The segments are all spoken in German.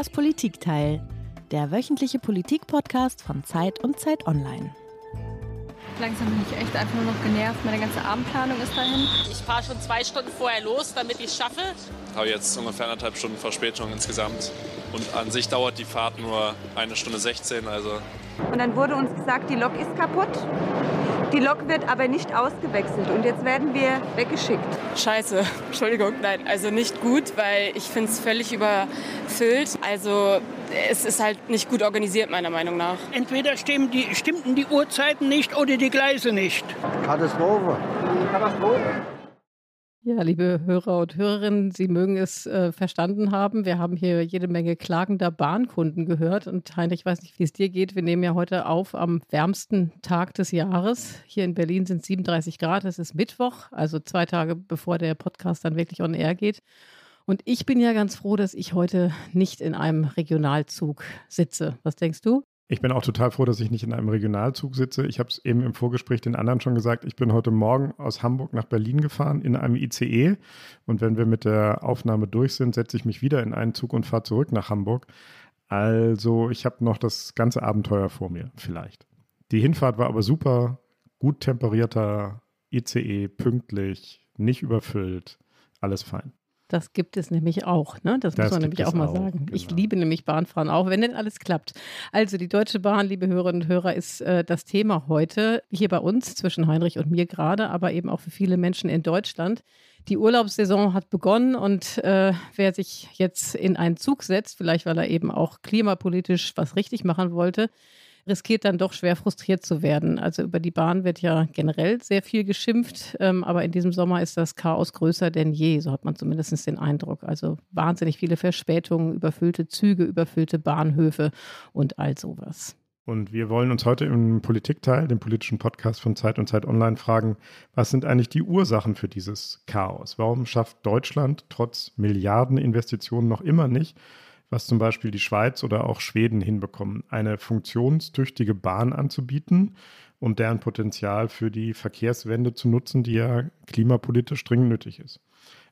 Das Politikteil, der wöchentliche Politik-Podcast von Zeit und Zeit Online. Langsam bin ich echt einfach nur noch genervt. Meine ganze Abendplanung ist dahin. Ich fahre schon zwei Stunden vorher los, damit ich es schaffe. Ich habe jetzt ungefähr anderthalb Stunden Verspätung insgesamt. Und an sich dauert die Fahrt nur eine Stunde 16, also. Und dann wurde uns gesagt, die Lok ist kaputt. Die Lok wird aber nicht ausgewechselt und jetzt werden wir weggeschickt. Scheiße, Entschuldigung, nein, also nicht gut, weil ich finde es völlig überfüllt. Also es ist halt nicht gut organisiert, meiner Meinung nach. Entweder stimmen die, stimmten die Uhrzeiten nicht oder die Gleise nicht. Katastrophe. Katastrophe. Ja, liebe Hörer und Hörerinnen, Sie mögen es äh, verstanden haben. Wir haben hier jede Menge klagender Bahnkunden gehört. Und Heinrich, ich weiß nicht, wie es dir geht. Wir nehmen ja heute auf am wärmsten Tag des Jahres. Hier in Berlin sind es 37 Grad. Es ist Mittwoch, also zwei Tage bevor der Podcast dann wirklich on air geht. Und ich bin ja ganz froh, dass ich heute nicht in einem Regionalzug sitze. Was denkst du? Ich bin auch total froh, dass ich nicht in einem Regionalzug sitze. Ich habe es eben im Vorgespräch den anderen schon gesagt. Ich bin heute Morgen aus Hamburg nach Berlin gefahren in einem ICE. Und wenn wir mit der Aufnahme durch sind, setze ich mich wieder in einen Zug und fahre zurück nach Hamburg. Also ich habe noch das ganze Abenteuer vor mir, vielleicht. Die Hinfahrt war aber super, gut temperierter ICE, pünktlich, nicht überfüllt, alles fein. Das gibt es nämlich auch. Ne? Das, das muss man nämlich auch mal auch, sagen. Genau. Ich liebe nämlich Bahnfahren auch, wenn denn alles klappt. Also die Deutsche Bahn, liebe Hörerinnen und Hörer, ist äh, das Thema heute hier bei uns zwischen Heinrich und mir gerade, aber eben auch für viele Menschen in Deutschland. Die Urlaubssaison hat begonnen und äh, wer sich jetzt in einen Zug setzt, vielleicht weil er eben auch klimapolitisch was richtig machen wollte, riskiert dann doch schwer frustriert zu werden. Also über die Bahn wird ja generell sehr viel geschimpft, ähm, aber in diesem Sommer ist das Chaos größer denn je, so hat man zumindest den Eindruck. Also wahnsinnig viele Verspätungen, überfüllte Züge, überfüllte Bahnhöfe und all sowas. Und wir wollen uns heute im Politikteil, dem politischen Podcast von Zeit und Zeit Online, fragen, was sind eigentlich die Ursachen für dieses Chaos? Warum schafft Deutschland trotz Milliardeninvestitionen noch immer nicht, was zum Beispiel die Schweiz oder auch Schweden hinbekommen, eine funktionstüchtige Bahn anzubieten und deren Potenzial für die Verkehrswende zu nutzen, die ja klimapolitisch dringend nötig ist.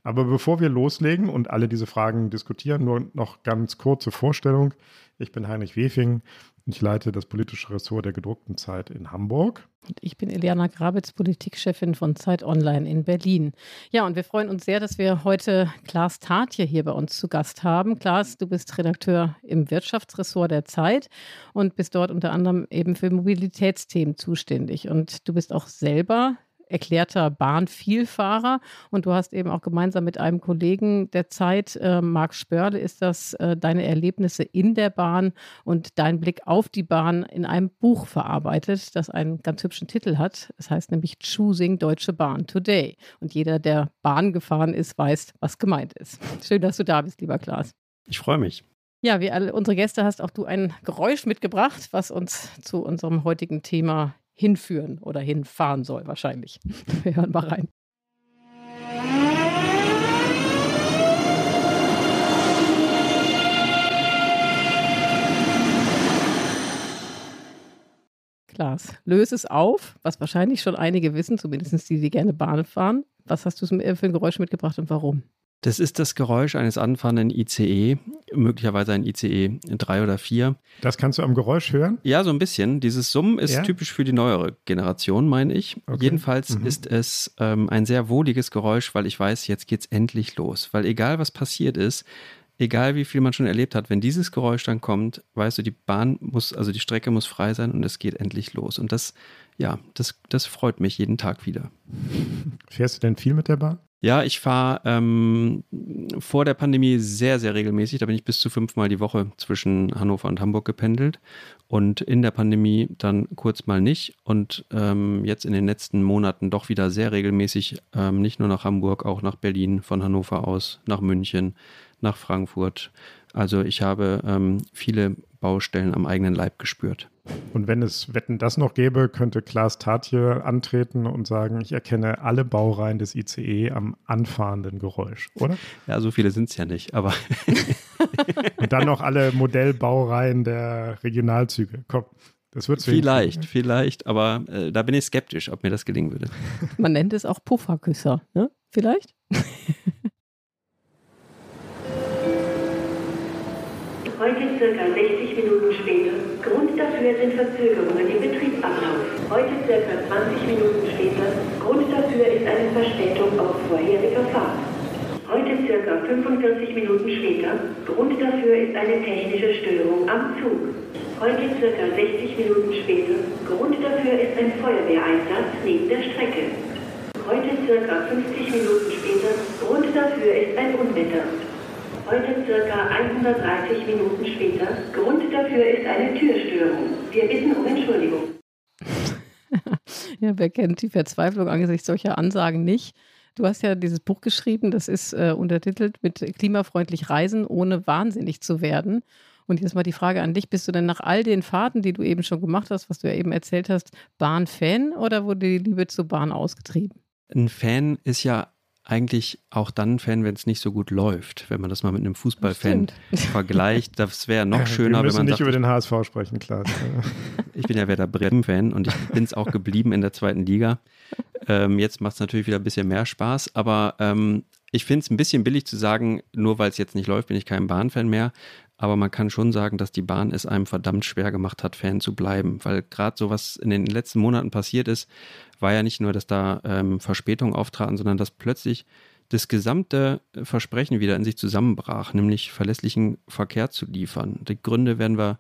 Aber bevor wir loslegen und alle diese Fragen diskutieren, nur noch ganz kurze Vorstellung. Ich bin Heinrich Wefing, ich leite das politische Ressort der gedruckten Zeit in Hamburg. Und ich bin Eliana Grabitz, Politikchefin von Zeit Online in Berlin. Ja, und wir freuen uns sehr, dass wir heute Klaas Tatje hier bei uns zu Gast haben. Klaas, du bist Redakteur im Wirtschaftsressort der Zeit und bist dort unter anderem eben für Mobilitätsthemen zuständig. Und du bist auch selber erklärter Bahnvielfahrer. Und du hast eben auch gemeinsam mit einem Kollegen der Zeit, äh, Marc Spörle, ist das äh, deine Erlebnisse in der Bahn und dein Blick auf die Bahn in einem Buch verarbeitet, das einen ganz hübschen Titel hat. Es heißt nämlich Choosing Deutsche Bahn Today. Und jeder, der Bahn gefahren ist, weiß, was gemeint ist. Schön, dass du da bist, lieber Klaas. Ich freue mich. Ja, wie alle unsere Gäste hast auch du ein Geräusch mitgebracht, was uns zu unserem heutigen Thema hinführen oder hinfahren soll, wahrscheinlich. Wir hören mal rein. Klaas, löse es auf, was wahrscheinlich schon einige wissen, zumindest die, die gerne Bahn fahren. Was hast du für ein Geräusch mitgebracht und warum? Das ist das Geräusch eines anfahrenden ICE, möglicherweise ein ICE 3 oder 4. Das kannst du am Geräusch hören? Ja, so ein bisschen. Dieses Summen ist ja? typisch für die neuere Generation, meine ich. Okay. Jedenfalls mhm. ist es ähm, ein sehr wohliges Geräusch, weil ich weiß, jetzt geht's endlich los. Weil egal was passiert ist, egal wie viel man schon erlebt hat, wenn dieses Geräusch dann kommt, weißt du, die Bahn muss, also die Strecke muss frei sein und es geht endlich los. Und das, ja, das, das freut mich jeden Tag wieder. Fährst du denn viel mit der Bahn? Ja, ich fahre ähm, vor der Pandemie sehr, sehr regelmäßig. Da bin ich bis zu fünfmal die Woche zwischen Hannover und Hamburg gependelt. Und in der Pandemie dann kurz mal nicht. Und ähm, jetzt in den letzten Monaten doch wieder sehr regelmäßig, ähm, nicht nur nach Hamburg, auch nach Berlin, von Hannover aus, nach München, nach Frankfurt. Also ich habe ähm, viele Baustellen am eigenen Leib gespürt. Und wenn es Wetten das noch gäbe, könnte Klaas Tatje antreten und sagen, ich erkenne alle Baureihen des ICE am anfahrenden Geräusch, oder? Ja, so viele sind es ja nicht, aber. und dann noch alle Modellbaureihen der Regionalzüge. Komm. Das wird vielleicht, vielleicht, aber äh, da bin ich skeptisch, ob mir das gelingen würde. Man nennt es auch Pufferküsser, ne? Vielleicht? Heute circa 60 Minuten. Grund dafür sind Verzögerungen im Betriebsablauf. Heute circa 20 Minuten später. Grund dafür ist eine Verspätung auf vorheriger Fahrt. Heute circa 45 Minuten später. Grund dafür ist eine technische Störung am Zug. Heute circa 60 Minuten später. Grund dafür ist ein Feuerwehreinsatz neben der Strecke. Heute circa 50 Minuten später. Grund dafür ist ein Unwetter. Heute circa 130 Minuten später. Grund dafür ist eine Türstörung. Wir bitten um Entschuldigung. ja, wer kennt die Verzweiflung angesichts solcher Ansagen nicht? Du hast ja dieses Buch geschrieben, das ist äh, untertitelt mit klimafreundlich Reisen, ohne wahnsinnig zu werden. Und jetzt mal die Frage an dich, bist du denn nach all den Fahrten, die du eben schon gemacht hast, was du ja eben erzählt hast, Bahn-Fan oder wurde die Liebe zur Bahn ausgetrieben? Ein Fan ist ja eigentlich auch dann ein Fan, wenn es nicht so gut läuft. Wenn man das mal mit einem Fußballfan vergleicht, das wäre noch schöner, Wir wenn man nicht sagt, über den HSV sprechen, klar. ich bin ja Werder Bremen-Fan und ich bin es auch geblieben in der zweiten Liga. Ähm, jetzt macht es natürlich wieder ein bisschen mehr Spaß, aber ähm, ich finde es ein bisschen billig zu sagen, nur weil es jetzt nicht läuft, bin ich kein Bahnfan mehr. Aber man kann schon sagen, dass die Bahn es einem verdammt schwer gemacht hat, Fan zu bleiben. Weil gerade so was in den letzten Monaten passiert ist, war ja nicht nur, dass da ähm, Verspätungen auftraten, sondern dass plötzlich das gesamte Versprechen wieder in sich zusammenbrach, nämlich verlässlichen Verkehr zu liefern. Die Gründe werden wir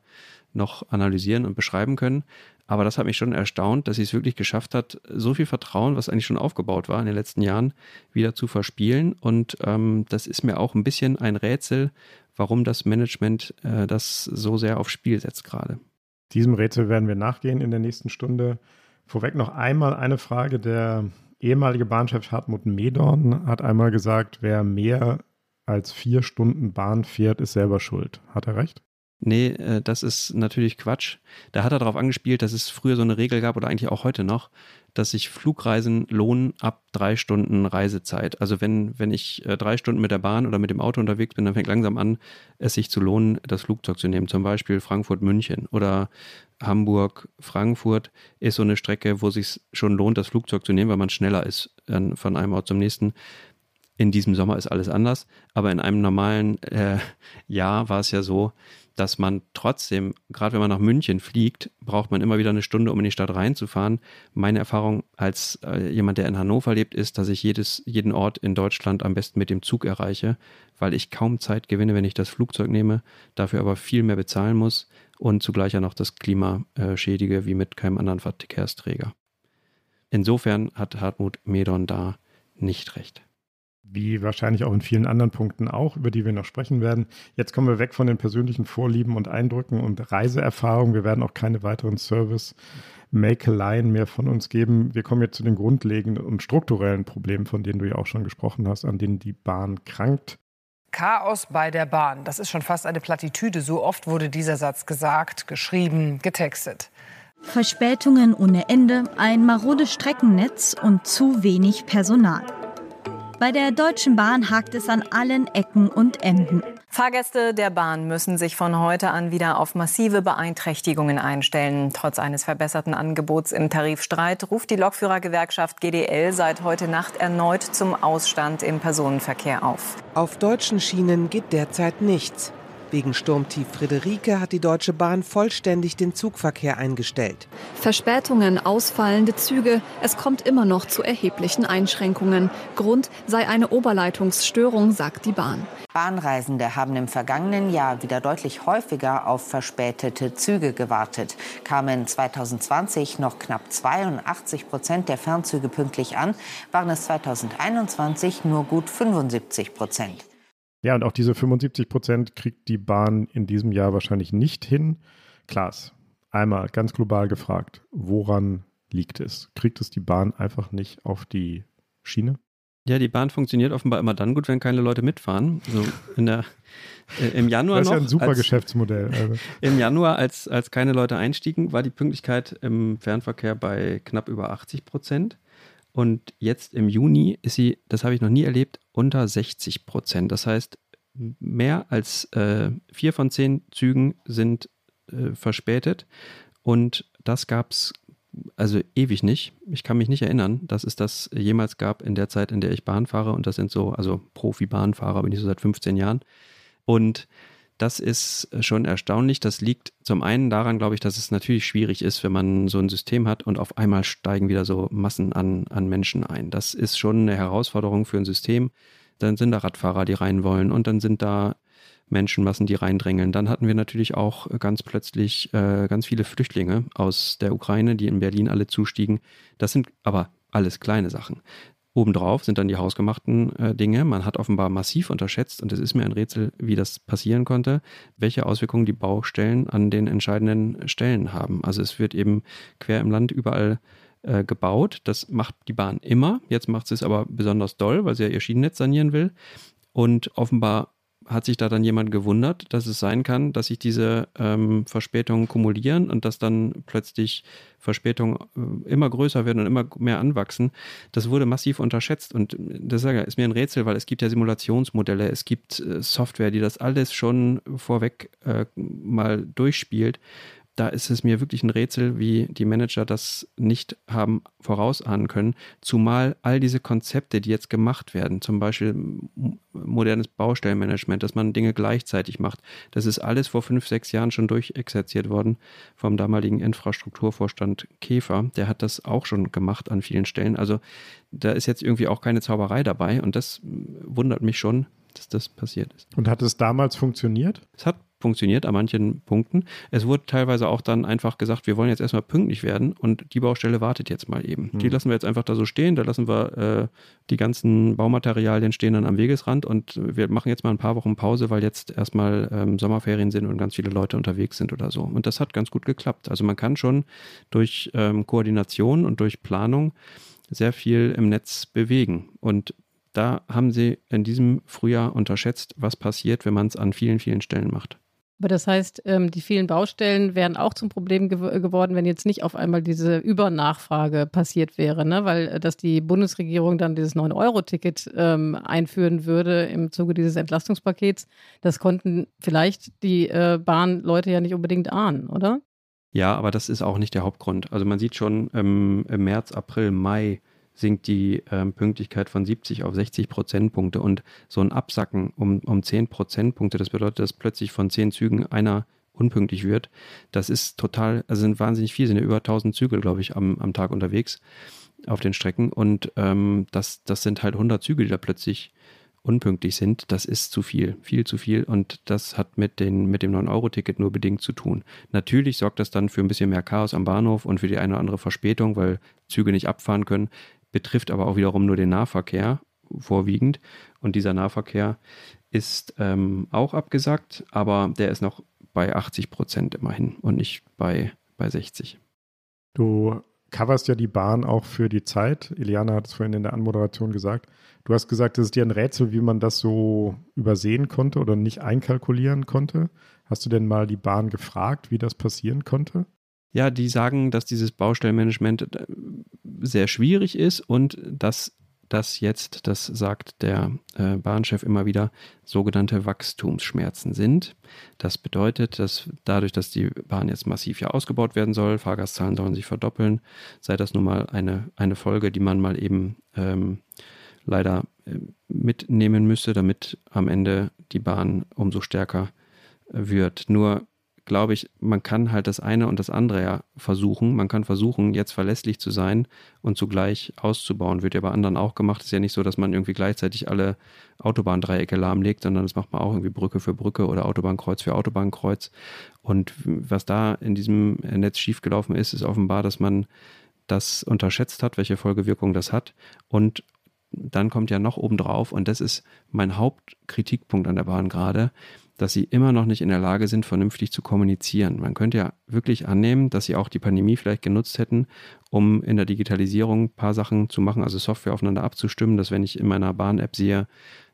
noch analysieren und beschreiben können. Aber das hat mich schon erstaunt, dass sie es wirklich geschafft hat, so viel Vertrauen, was eigentlich schon aufgebaut war in den letzten Jahren, wieder zu verspielen. Und ähm, das ist mir auch ein bisschen ein Rätsel, warum das Management äh, das so sehr aufs Spiel setzt gerade. Diesem Rätsel werden wir nachgehen in der nächsten Stunde. Vorweg noch einmal eine Frage. Der ehemalige Bahnchef Hartmut Medorn hat einmal gesagt, wer mehr als vier Stunden Bahn fährt, ist selber schuld. Hat er recht? Nee, äh, das ist natürlich Quatsch. Da hat er darauf angespielt, dass es früher so eine Regel gab oder eigentlich auch heute noch, dass sich Flugreisen lohnen ab drei Stunden Reisezeit. Also wenn, wenn ich äh, drei Stunden mit der Bahn oder mit dem Auto unterwegs bin, dann fängt langsam an, es sich zu lohnen, das Flugzeug zu nehmen. Zum Beispiel Frankfurt-München oder Hamburg-Frankfurt ist so eine Strecke, wo es sich schon lohnt, das Flugzeug zu nehmen, weil man schneller ist von einem Ort zum nächsten. In diesem Sommer ist alles anders, aber in einem normalen äh, Jahr war es ja so, dass man trotzdem, gerade wenn man nach München fliegt, braucht man immer wieder eine Stunde, um in die Stadt reinzufahren. Meine Erfahrung als äh, jemand, der in Hannover lebt, ist, dass ich jedes, jeden Ort in Deutschland am besten mit dem Zug erreiche, weil ich kaum Zeit gewinne, wenn ich das Flugzeug nehme, dafür aber viel mehr bezahlen muss und zugleich ja noch das Klima äh, schädige wie mit keinem anderen Verkehrsträger. Insofern hat Hartmut Medon da nicht recht wie wahrscheinlich auch in vielen anderen Punkten auch, über die wir noch sprechen werden. Jetzt kommen wir weg von den persönlichen Vorlieben und Eindrücken und Reiseerfahrungen. Wir werden auch keine weiteren Service Makeleien mehr von uns geben. Wir kommen jetzt zu den grundlegenden und strukturellen Problemen, von denen du ja auch schon gesprochen hast, an denen die Bahn krankt. Chaos bei der Bahn. Das ist schon fast eine Plattitüde. So oft wurde dieser Satz gesagt, geschrieben, getextet. Verspätungen ohne Ende, ein marodes Streckennetz und zu wenig Personal. Bei der Deutschen Bahn hakt es an allen Ecken und Enden. Fahrgäste der Bahn müssen sich von heute an wieder auf massive Beeinträchtigungen einstellen. Trotz eines verbesserten Angebots im Tarifstreit ruft die Lokführergewerkschaft GDL seit heute Nacht erneut zum Ausstand im Personenverkehr auf. Auf deutschen Schienen geht derzeit nichts. Wegen Sturmtief Friederike hat die Deutsche Bahn vollständig den Zugverkehr eingestellt. Verspätungen, ausfallende Züge, es kommt immer noch zu erheblichen Einschränkungen. Grund sei eine Oberleitungsstörung, sagt die Bahn. Bahnreisende haben im vergangenen Jahr wieder deutlich häufiger auf verspätete Züge gewartet. Kamen 2020 noch knapp 82 Prozent der Fernzüge pünktlich an, waren es 2021 nur gut 75 Prozent. Ja, und auch diese 75 Prozent kriegt die Bahn in diesem Jahr wahrscheinlich nicht hin. Klaas, einmal ganz global gefragt, woran liegt es? Kriegt es die Bahn einfach nicht auf die Schiene? Ja, die Bahn funktioniert offenbar immer dann gut, wenn keine Leute mitfahren. So in der, äh, Im Januar das ist ja ein super als, Geschäftsmodell. Also. Im Januar, als, als keine Leute einstiegen, war die Pünktlichkeit im Fernverkehr bei knapp über 80 Prozent. Und jetzt im Juni ist sie, das habe ich noch nie erlebt, unter 60 Prozent. Das heißt, mehr als äh, vier von zehn Zügen sind äh, verspätet. Und das gab es also ewig nicht. Ich kann mich nicht erinnern, dass es das jemals gab in der Zeit, in der ich Bahn fahre. Und das sind so, also Profi-Bahnfahrer bin ich so seit 15 Jahren. Und Das ist schon erstaunlich. Das liegt zum einen daran, glaube ich, dass es natürlich schwierig ist, wenn man so ein System hat und auf einmal steigen wieder so Massen an, an Menschen ein. Das ist schon eine Herausforderung für ein System. Dann sind da Radfahrer, die rein wollen und dann sind da Menschenmassen, die reindrängeln. Dann hatten wir natürlich auch ganz plötzlich äh, ganz viele Flüchtlinge aus der Ukraine, die in Berlin alle zustiegen. Das sind aber alles kleine Sachen. Obendrauf sind dann die hausgemachten äh, Dinge. Man hat offenbar massiv unterschätzt, und es ist mir ein Rätsel, wie das passieren konnte, welche Auswirkungen die Baustellen an den entscheidenden Stellen haben. Also es wird eben quer im Land überall äh, gebaut. Das macht die Bahn immer. Jetzt macht sie es aber besonders doll, weil sie ja ihr Schienennetz sanieren will. Und offenbar hat sich da dann jemand gewundert, dass es sein kann, dass sich diese ähm, Verspätungen kumulieren und dass dann plötzlich Verspätungen äh, immer größer werden und immer mehr anwachsen. Das wurde massiv unterschätzt und das ist mir ein Rätsel, weil es gibt ja Simulationsmodelle, es gibt äh, Software, die das alles schon vorweg äh, mal durchspielt da ist es mir wirklich ein Rätsel, wie die Manager das nicht haben vorausahnen können. Zumal all diese Konzepte, die jetzt gemacht werden, zum Beispiel modernes Baustellenmanagement, dass man Dinge gleichzeitig macht, das ist alles vor fünf, sechs Jahren schon durchexerziert worden vom damaligen Infrastrukturvorstand Käfer. Der hat das auch schon gemacht an vielen Stellen. Also da ist jetzt irgendwie auch keine Zauberei dabei und das wundert mich schon, dass das passiert ist. Und hat es damals funktioniert? Es hat funktioniert an manchen Punkten. Es wurde teilweise auch dann einfach gesagt, wir wollen jetzt erstmal pünktlich werden und die Baustelle wartet jetzt mal eben. Hm. Die lassen wir jetzt einfach da so stehen, da lassen wir äh, die ganzen Baumaterialien stehen dann am Wegesrand und wir machen jetzt mal ein paar Wochen Pause, weil jetzt erstmal ähm, Sommerferien sind und ganz viele Leute unterwegs sind oder so. Und das hat ganz gut geklappt. Also man kann schon durch ähm, Koordination und durch Planung sehr viel im Netz bewegen. Und da haben sie in diesem Frühjahr unterschätzt, was passiert, wenn man es an vielen, vielen Stellen macht. Aber das heißt, ähm, die vielen Baustellen wären auch zum Problem gew geworden, wenn jetzt nicht auf einmal diese Übernachfrage passiert wäre, ne? weil äh, dass die Bundesregierung dann dieses 9-Euro-Ticket ähm, einführen würde im Zuge dieses Entlastungspakets, das konnten vielleicht die äh, Bahnleute ja nicht unbedingt ahnen, oder? Ja, aber das ist auch nicht der Hauptgrund. Also man sieht schon ähm, im März, April, Mai sinkt die ähm, Pünktlichkeit von 70 auf 60 Prozentpunkte. Und so ein Absacken um, um 10 Prozentpunkte, das bedeutet, dass plötzlich von 10 Zügen einer unpünktlich wird. Das ist total, also sind wahnsinnig viel, sind ja über 1000 Züge, glaube ich, am, am Tag unterwegs auf den Strecken. Und ähm, das, das sind halt 100 Züge, die da plötzlich unpünktlich sind. Das ist zu viel, viel zu viel. Und das hat mit, den, mit dem 9-Euro-Ticket nur bedingt zu tun. Natürlich sorgt das dann für ein bisschen mehr Chaos am Bahnhof und für die eine oder andere Verspätung, weil Züge nicht abfahren können betrifft aber auch wiederum nur den Nahverkehr vorwiegend. Und dieser Nahverkehr ist ähm, auch abgesagt, aber der ist noch bei 80 Prozent immerhin und nicht bei, bei 60. Du coverst ja die Bahn auch für die Zeit. Eliana hat es vorhin in der Anmoderation gesagt. Du hast gesagt, es ist dir ein Rätsel, wie man das so übersehen konnte oder nicht einkalkulieren konnte. Hast du denn mal die Bahn gefragt, wie das passieren konnte? Ja, die sagen, dass dieses Baustellenmanagement äh, sehr schwierig ist und dass das jetzt, das sagt der äh, Bahnchef immer wieder, sogenannte Wachstumsschmerzen sind. Das bedeutet, dass dadurch, dass die Bahn jetzt massiv ja ausgebaut werden soll, Fahrgastzahlen sollen sich verdoppeln, sei das nun mal eine, eine Folge, die man mal eben ähm, leider äh, mitnehmen müsste, damit am Ende die Bahn umso stärker wird. Nur glaube ich, man kann halt das eine und das andere ja versuchen. Man kann versuchen, jetzt verlässlich zu sein und zugleich auszubauen. Wird ja bei anderen auch gemacht. Ist ja nicht so, dass man irgendwie gleichzeitig alle Autobahndreiecke lahmlegt, sondern das macht man auch irgendwie Brücke für Brücke oder Autobahnkreuz für Autobahnkreuz. Und was da in diesem Netz schiefgelaufen ist, ist offenbar, dass man das unterschätzt hat, welche Folgewirkung das hat und dann kommt ja noch obendrauf, und das ist mein Hauptkritikpunkt an der Bahn gerade, dass sie immer noch nicht in der Lage sind, vernünftig zu kommunizieren. Man könnte ja wirklich annehmen, dass sie auch die Pandemie vielleicht genutzt hätten, um in der Digitalisierung ein paar Sachen zu machen, also Software aufeinander abzustimmen, dass wenn ich in meiner Bahn-App sehe,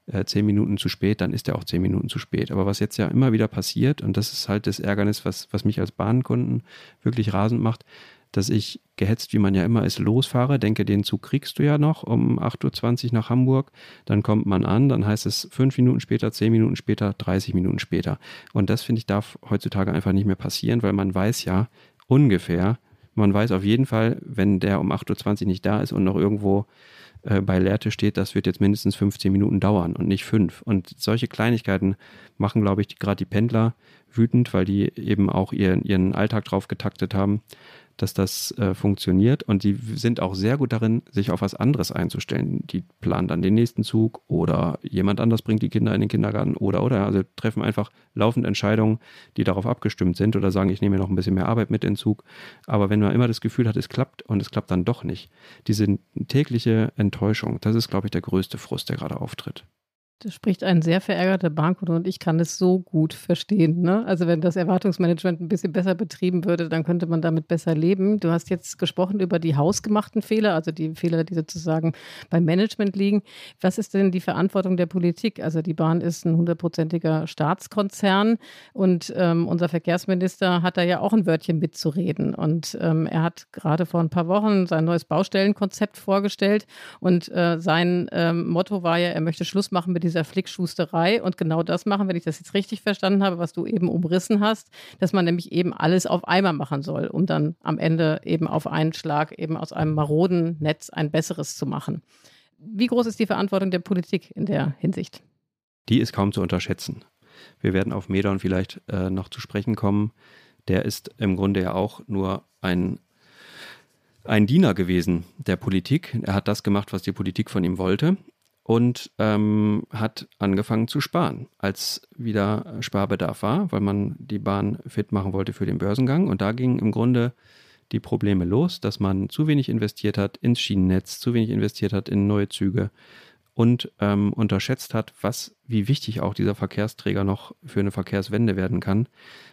äh, zehn Minuten zu spät, dann ist er auch zehn Minuten zu spät. Aber was jetzt ja immer wieder passiert, und das ist halt das Ärgernis, was, was mich als Bahnkunden wirklich rasend macht, dass ich gehetzt, wie man ja immer ist, losfahre, denke, den Zug kriegst du ja noch um 8.20 Uhr nach Hamburg, dann kommt man an, dann heißt es fünf Minuten später, zehn Minuten später, 30 Minuten später. Und das, finde ich, darf heutzutage einfach nicht mehr passieren, weil man weiß ja ungefähr, Man weiß auf jeden Fall, wenn der um 8.20 Uhr nicht da ist und noch irgendwo äh, bei Lehrte steht, das wird jetzt mindestens 15 Minuten dauern und nicht fünf. Und solche Kleinigkeiten machen, glaube ich, gerade die Pendler wütend, weil die eben auch ihren, ihren Alltag drauf getaktet haben dass das äh, funktioniert. Und die sind auch sehr gut darin, sich auf was anderes einzustellen. Die planen dann den nächsten Zug oder jemand anders bringt die Kinder in den Kindergarten oder oder. Also treffen einfach laufend Entscheidungen, die darauf abgestimmt sind oder sagen, ich nehme noch ein bisschen mehr Arbeit mit in den Zug. Aber wenn man immer das Gefühl hat, es klappt und es klappt dann doch nicht, diese tägliche Enttäuschung, das ist, glaube ich, der größte Frust, der gerade auftritt. Da spricht ein sehr verärgerter Bankkunde und ich kann es so gut verstehen. Ne? Also wenn das Erwartungsmanagement ein bisschen besser betrieben würde, dann könnte man damit besser leben. Du hast jetzt gesprochen über die hausgemachten Fehler, also die Fehler, die sozusagen beim Management liegen. Was ist denn die Verantwortung der Politik? Also die Bahn ist ein hundertprozentiger Staatskonzern und ähm, unser Verkehrsminister hat da ja auch ein Wörtchen mitzureden. Und ähm, er hat gerade vor ein paar Wochen sein neues Baustellenkonzept vorgestellt und äh, sein ähm, Motto war ja, er möchte Schluss machen mit dieser Flickschusterei und genau das machen, wenn ich das jetzt richtig verstanden habe, was du eben umrissen hast, dass man nämlich eben alles auf einmal machen soll, um dann am Ende eben auf einen Schlag eben aus einem maroden Netz ein besseres zu machen. Wie groß ist die Verantwortung der Politik in der Hinsicht? Die ist kaum zu unterschätzen. Wir werden auf Medon vielleicht äh, noch zu sprechen kommen. Der ist im Grunde ja auch nur ein ein Diener gewesen der Politik. Er hat das gemacht, was die Politik von ihm wollte und ähm, hat angefangen zu sparen, als wieder Sparbedarf war, weil man die Bahn fit machen wollte für den Börsengang. Und da gingen im Grunde die Probleme los, dass man zu wenig investiert hat ins Schienennetz, zu wenig investiert hat in neue Züge und ähm, unterschätzt hat, was, wie wichtig auch dieser Verkehrsträger noch für eine Verkehrswende werden kann.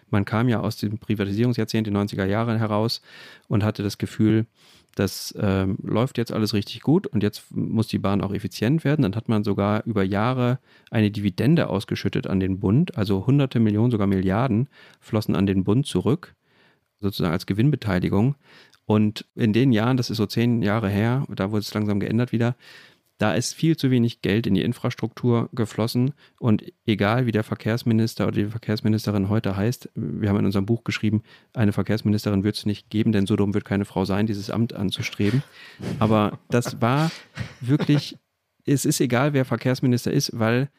Man kam ja aus dem Privatisierungsjahrzehnt, den 90er Jahren heraus und hatte das Gefühl, das ähm, läuft jetzt alles richtig gut und jetzt muss die Bahn auch effizient werden. Dann hat man sogar über Jahre eine Dividende ausgeschüttet an den Bund, also hunderte Millionen, sogar Milliarden flossen an den Bund zurück, sozusagen als Gewinnbeteiligung. Und in den Jahren, das ist so zehn Jahre her, da wurde es langsam geändert wieder, da ist viel zu wenig Geld in die Infrastruktur geflossen und egal wie der Verkehrsminister oder die Verkehrsministerin heute heißt, wir haben in unserem Buch geschrieben, eine Verkehrsministerin wird es nicht geben, denn so dumm wird keine Frau sein, dieses Amt anzustreben. Aber das war wirklich, es ist egal, wer Verkehrsminister ist, weil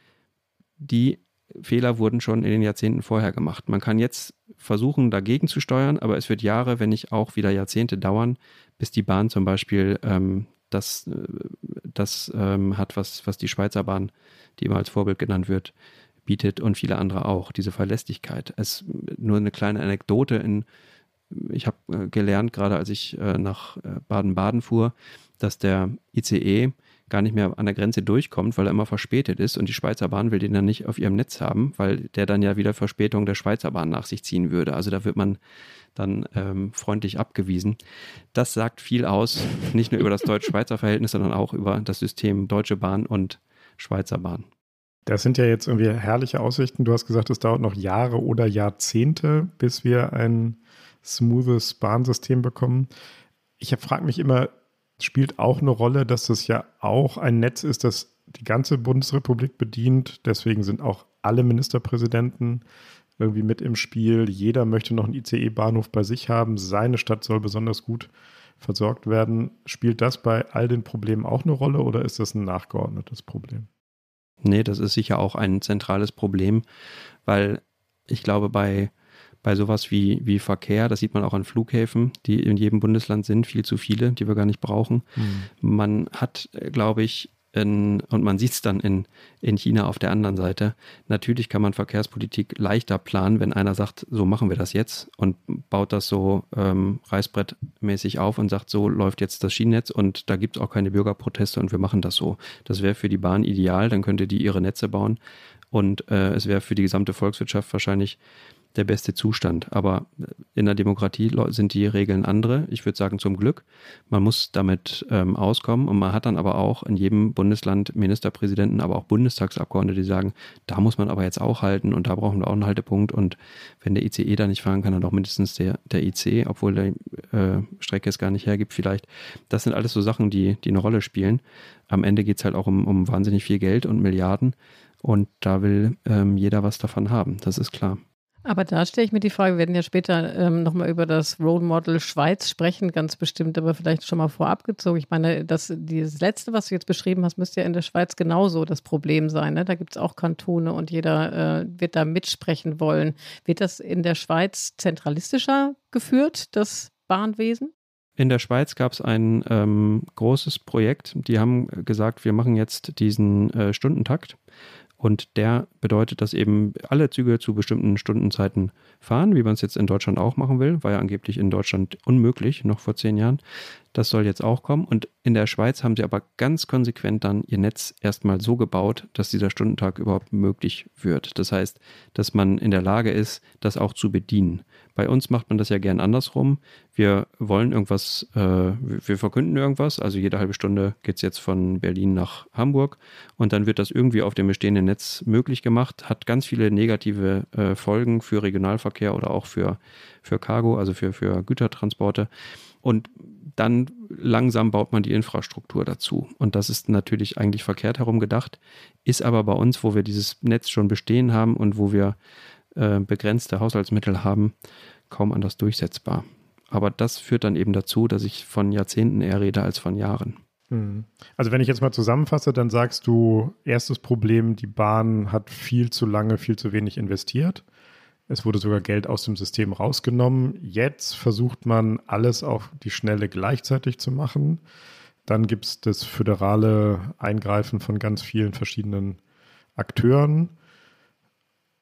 die Fehler wurden schon in den Jahrzehnten vorher gemacht. Man kann jetzt versuchen, dagegen zu steuern, aber es wird Jahre, wenn nicht auch wieder Jahrzehnte dauern, bis die Bahn zum Beispiel ähm, das, äh, das ähm, hat, was, was die Schweizer Bahn, die immer als Vorbild genannt wird, bietet und viele andere auch, diese Verlässlichkeit. Es nur eine kleine Anekdote in ich habe äh, gelernt, gerade als ich äh, nach Baden-Baden fuhr, dass der ICE gar nicht mehr an der Grenze durchkommt, weil er immer verspätet ist und die Schweizer Bahn will den dann nicht auf ihrem Netz haben, weil der dann ja wieder Verspätung der Schweizer Bahn nach sich ziehen würde. Also da wird man dann ähm, freundlich abgewiesen. Das sagt viel aus, nicht nur über das deutsch-schweizer Verhältnis, sondern auch über das System Deutsche Bahn und Schweizer Bahn. Das sind ja jetzt irgendwie herrliche Aussichten. Du hast gesagt, es dauert noch Jahre oder Jahrzehnte, bis wir ein smoothes Bahnsystem bekommen. Ich frage mich immer, spielt auch eine Rolle, dass das ja auch ein Netz ist, das die ganze Bundesrepublik bedient. Deswegen sind auch alle Ministerpräsidenten irgendwie mit im Spiel. Jeder möchte noch einen ICE-Bahnhof bei sich haben. Seine Stadt soll besonders gut versorgt werden. Spielt das bei all den Problemen auch eine Rolle oder ist das ein nachgeordnetes Problem? Nee, das ist sicher auch ein zentrales Problem, weil ich glaube, bei, bei sowas wie, wie Verkehr, das sieht man auch an Flughäfen, die in jedem Bundesland sind, viel zu viele, die wir gar nicht brauchen. Mhm. Man hat, glaube ich, in, und man sieht es dann in, in China auf der anderen Seite. Natürlich kann man Verkehrspolitik leichter planen, wenn einer sagt, so machen wir das jetzt und baut das so ähm, reißbrettmäßig auf und sagt, so läuft jetzt das Schienennetz und da gibt es auch keine Bürgerproteste und wir machen das so. Das wäre für die Bahn ideal, dann könnte die ihre Netze bauen und äh, es wäre für die gesamte Volkswirtschaft wahrscheinlich der beste Zustand. Aber in der Demokratie sind die Regeln andere. Ich würde sagen, zum Glück. Man muss damit ähm, auskommen und man hat dann aber auch in jedem Bundesland Ministerpräsidenten, aber auch Bundestagsabgeordnete, die sagen, da muss man aber jetzt auch halten und da brauchen wir auch einen Haltepunkt. Und wenn der ICE da nicht fahren kann, dann auch mindestens der, der IC, obwohl die äh, Strecke es gar nicht hergibt, vielleicht. Das sind alles so Sachen, die, die eine Rolle spielen. Am Ende geht es halt auch um, um wahnsinnig viel Geld und Milliarden. Und da will ähm, jeder was davon haben, das ist klar. Aber da stelle ich mir die Frage, wir werden ja später ähm, nochmal über das Role Model Schweiz sprechen, ganz bestimmt, aber vielleicht schon mal vorab gezogen. Ich meine, das, dieses Letzte, was du jetzt beschrieben hast, müsste ja in der Schweiz genauso das Problem sein. Ne? Da gibt es auch Kantone und jeder äh, wird da mitsprechen wollen. Wird das in der Schweiz zentralistischer geführt, das Bahnwesen? In der Schweiz gab es ein ähm, großes Projekt. Die haben gesagt, wir machen jetzt diesen äh, Stundentakt. Und der bedeutet, dass eben alle Züge zu bestimmten Stundenzeiten fahren, wie man es jetzt in Deutschland auch machen will. War ja angeblich in Deutschland unmöglich, noch vor zehn Jahren. Das soll jetzt auch kommen. Und in der Schweiz haben sie aber ganz konsequent dann ihr Netz erstmal so gebaut, dass dieser Stundentag überhaupt möglich wird. Das heißt, dass man in der Lage ist, das auch zu bedienen. Bei uns macht man das ja gern andersrum. Wir wollen irgendwas, äh, wir verkünden irgendwas. Also jede halbe Stunde geht es jetzt von Berlin nach Hamburg und dann wird das irgendwie auf dem bestehenden Netz möglich gemacht. Hat ganz viele negative äh, Folgen für Regionalverkehr oder auch für, für Cargo, also für, für Gütertransporte. Und dann langsam baut man die Infrastruktur dazu. Und das ist natürlich eigentlich verkehrt herum gedacht, ist aber bei uns, wo wir dieses Netz schon bestehen haben und wo wir äh, begrenzte Haushaltsmittel haben, kaum anders durchsetzbar. Aber das führt dann eben dazu, dass ich von Jahrzehnten eher rede als von Jahren. Hm. Also wenn ich jetzt mal zusammenfasse, dann sagst du, erstes Problem, die Bahn hat viel zu lange, viel zu wenig investiert. Es wurde sogar Geld aus dem System rausgenommen. Jetzt versucht man alles auf die Schnelle gleichzeitig zu machen. Dann gibt es das föderale Eingreifen von ganz vielen verschiedenen Akteuren.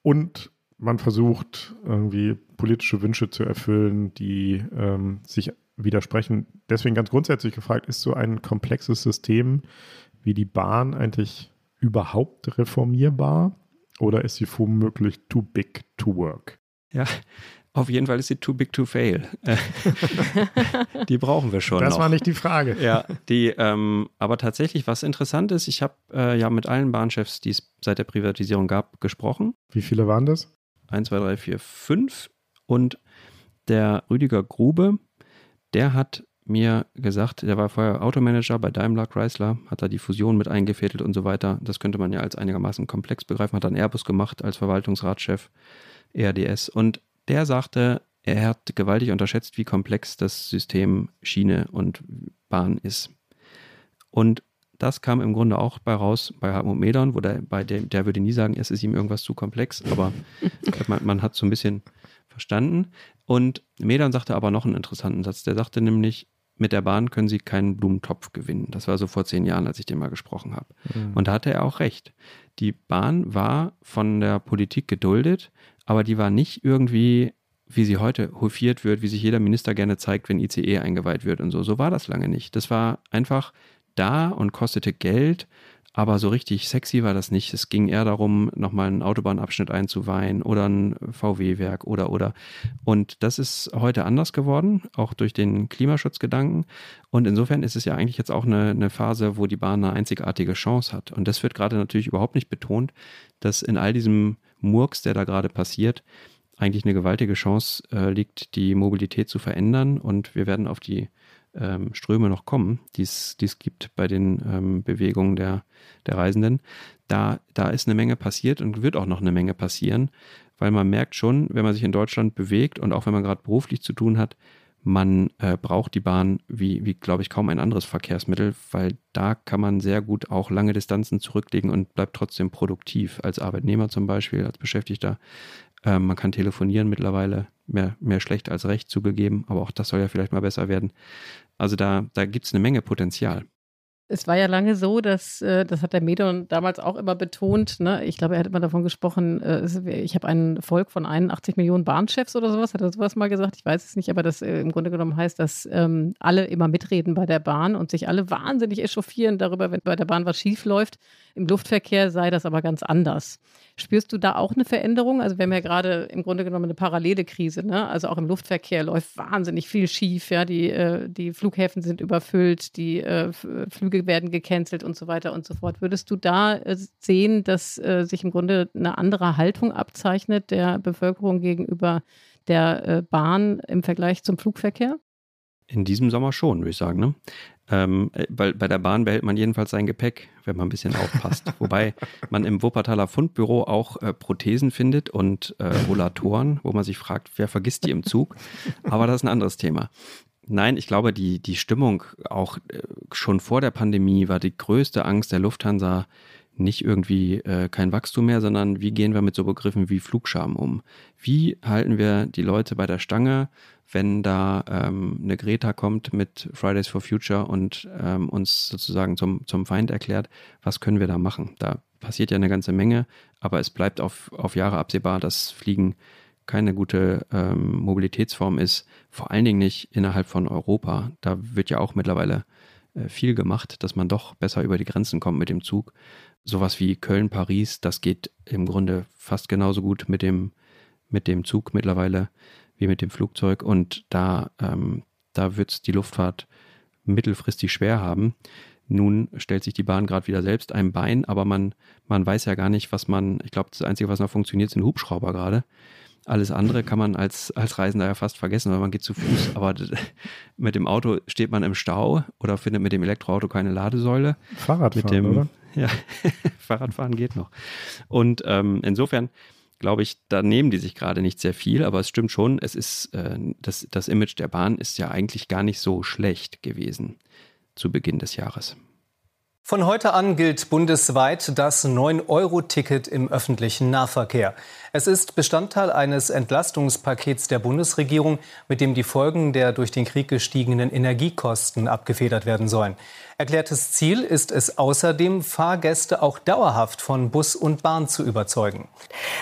Und man versucht irgendwie politische Wünsche zu erfüllen, die ähm, sich widersprechen. Deswegen ganz grundsätzlich gefragt, ist so ein komplexes System wie die Bahn eigentlich überhaupt reformierbar oder ist sie womöglich too big to work? Ja, auf jeden Fall ist sie too big to fail. die brauchen wir schon. Das noch. war nicht die Frage. Ja, die, ähm, aber tatsächlich, was interessant ist, ich habe äh, ja mit allen Bahnchefs, die es seit der Privatisierung gab, gesprochen. Wie viele waren das? 1, 2, 3, 4, 5. Und der Rüdiger Grube, der hat mir gesagt, der war vorher Automanager bei Daimler Chrysler, hat da die Fusion mit eingefädelt und so weiter. Das könnte man ja als einigermaßen komplex begreifen, hat dann Airbus gemacht als Verwaltungsratschef ERDS. Und der sagte, er hat gewaltig unterschätzt, wie komplex das System Schiene und Bahn ist. Und das kam im Grunde auch bei raus bei Hartmut Medon, wo der, bei dem, der würde nie sagen, es ist ihm irgendwas zu komplex, aber man, man hat so ein bisschen verstanden. Und Medon sagte aber noch einen interessanten Satz. Der sagte nämlich, mit der Bahn können Sie keinen Blumentopf gewinnen. Das war so vor zehn Jahren, als ich den mal gesprochen habe. Mhm. Und da hatte er auch recht. Die Bahn war von der Politik geduldet, aber die war nicht irgendwie, wie sie heute hofiert wird, wie sich jeder Minister gerne zeigt, wenn ICE eingeweiht wird und so. So war das lange nicht. Das war einfach da und kostete Geld, aber so richtig sexy war das nicht. Es ging eher darum, nochmal einen Autobahnabschnitt einzuweihen oder ein VW-Werk oder oder. Und das ist heute anders geworden, auch durch den Klimaschutzgedanken. Und insofern ist es ja eigentlich jetzt auch eine, eine Phase, wo die Bahn eine einzigartige Chance hat. Und das wird gerade natürlich überhaupt nicht betont, dass in all diesem Murks, der da gerade passiert, eigentlich eine gewaltige Chance äh, liegt, die Mobilität zu verändern. Und wir werden auf die ähm, Ströme noch kommen, die es gibt bei den ähm, Bewegungen der, der Reisenden, da, da ist eine Menge passiert und wird auch noch eine Menge passieren, weil man merkt schon, wenn man sich in Deutschland bewegt und auch wenn man gerade beruflich zu tun hat, man äh, braucht die Bahn wie, wie glaube ich, kaum ein anderes Verkehrsmittel, weil da kann man sehr gut auch lange Distanzen zurücklegen und bleibt trotzdem produktiv. Als Arbeitnehmer zum Beispiel, als Beschäftigter. Äh, man kann telefonieren mittlerweile, mehr, mehr schlecht als recht zugegeben, aber auch das soll ja vielleicht mal besser werden. Also da, da gibt es eine Menge Potenzial. Es war ja lange so, dass, äh, das hat der Medon damals auch immer betont, ne? ich glaube, er hat immer davon gesprochen, äh, ich habe ein Volk von 81 Millionen Bahnchefs oder sowas, hat er sowas mal gesagt, ich weiß es nicht, aber das äh, im Grunde genommen heißt, dass ähm, alle immer mitreden bei der Bahn und sich alle wahnsinnig echauffieren darüber, wenn bei der Bahn was schief läuft. Im Luftverkehr sei das aber ganz anders. Spürst du da auch eine Veränderung? Also wir haben ja gerade im Grunde genommen eine parallele Krise. Ne? Also auch im Luftverkehr läuft wahnsinnig viel schief. Ja? Die, äh, die Flughäfen sind überfüllt, die äh, Flüge werden gecancelt und so weiter und so fort. Würdest du da äh, sehen, dass äh, sich im Grunde eine andere Haltung abzeichnet der Bevölkerung gegenüber der äh, Bahn im Vergleich zum Flugverkehr? In diesem Sommer schon, würde ich sagen. Ne? Ähm, äh, bei, bei der Bahn behält man jedenfalls sein Gepäck, wenn man ein bisschen aufpasst. Wobei man im Wuppertaler Fundbüro auch äh, Prothesen findet und äh, Rollatoren, wo man sich fragt, wer vergisst die im Zug. Aber das ist ein anderes Thema. Nein, ich glaube, die, die Stimmung auch äh, schon vor der Pandemie war die größte Angst der Lufthansa nicht irgendwie äh, kein Wachstum mehr, sondern wie gehen wir mit so Begriffen wie Flugscham um? Wie halten wir die Leute bei der Stange, wenn da ähm, eine Greta kommt mit Fridays for Future und ähm, uns sozusagen zum, zum Feind erklärt, was können wir da machen? Da passiert ja eine ganze Menge, aber es bleibt auf, auf Jahre absehbar, dass Fliegen keine gute ähm, Mobilitätsform ist, vor allen Dingen nicht innerhalb von Europa. Da wird ja auch mittlerweile äh, viel gemacht, dass man doch besser über die Grenzen kommt mit dem Zug. Sowas wie Köln, Paris, das geht im Grunde fast genauso gut mit dem, mit dem Zug mittlerweile wie mit dem Flugzeug. Und da, ähm, da wird es die Luftfahrt mittelfristig schwer haben. Nun stellt sich die Bahn gerade wieder selbst ein Bein, aber man, man weiß ja gar nicht, was man, ich glaube, das Einzige, was noch funktioniert, sind Hubschrauber gerade. Alles andere kann man als, als Reisender ja fast vergessen, weil man geht zu Fuß. Aber mit dem Auto steht man im Stau oder findet mit dem Elektroauto keine Ladesäule. Fahrradfahren, mit dem, oder? Ja, Fahrradfahren geht noch. Und ähm, insofern glaube ich, da nehmen die sich gerade nicht sehr viel, aber es stimmt schon, es ist, äh, das, das Image der Bahn ist ja eigentlich gar nicht so schlecht gewesen zu Beginn des Jahres. Von heute an gilt bundesweit das 9-Euro-Ticket im öffentlichen Nahverkehr. Es ist Bestandteil eines Entlastungspakets der Bundesregierung, mit dem die Folgen der durch den Krieg gestiegenen Energiekosten abgefedert werden sollen. Erklärtes Ziel ist es außerdem, Fahrgäste auch dauerhaft von Bus und Bahn zu überzeugen.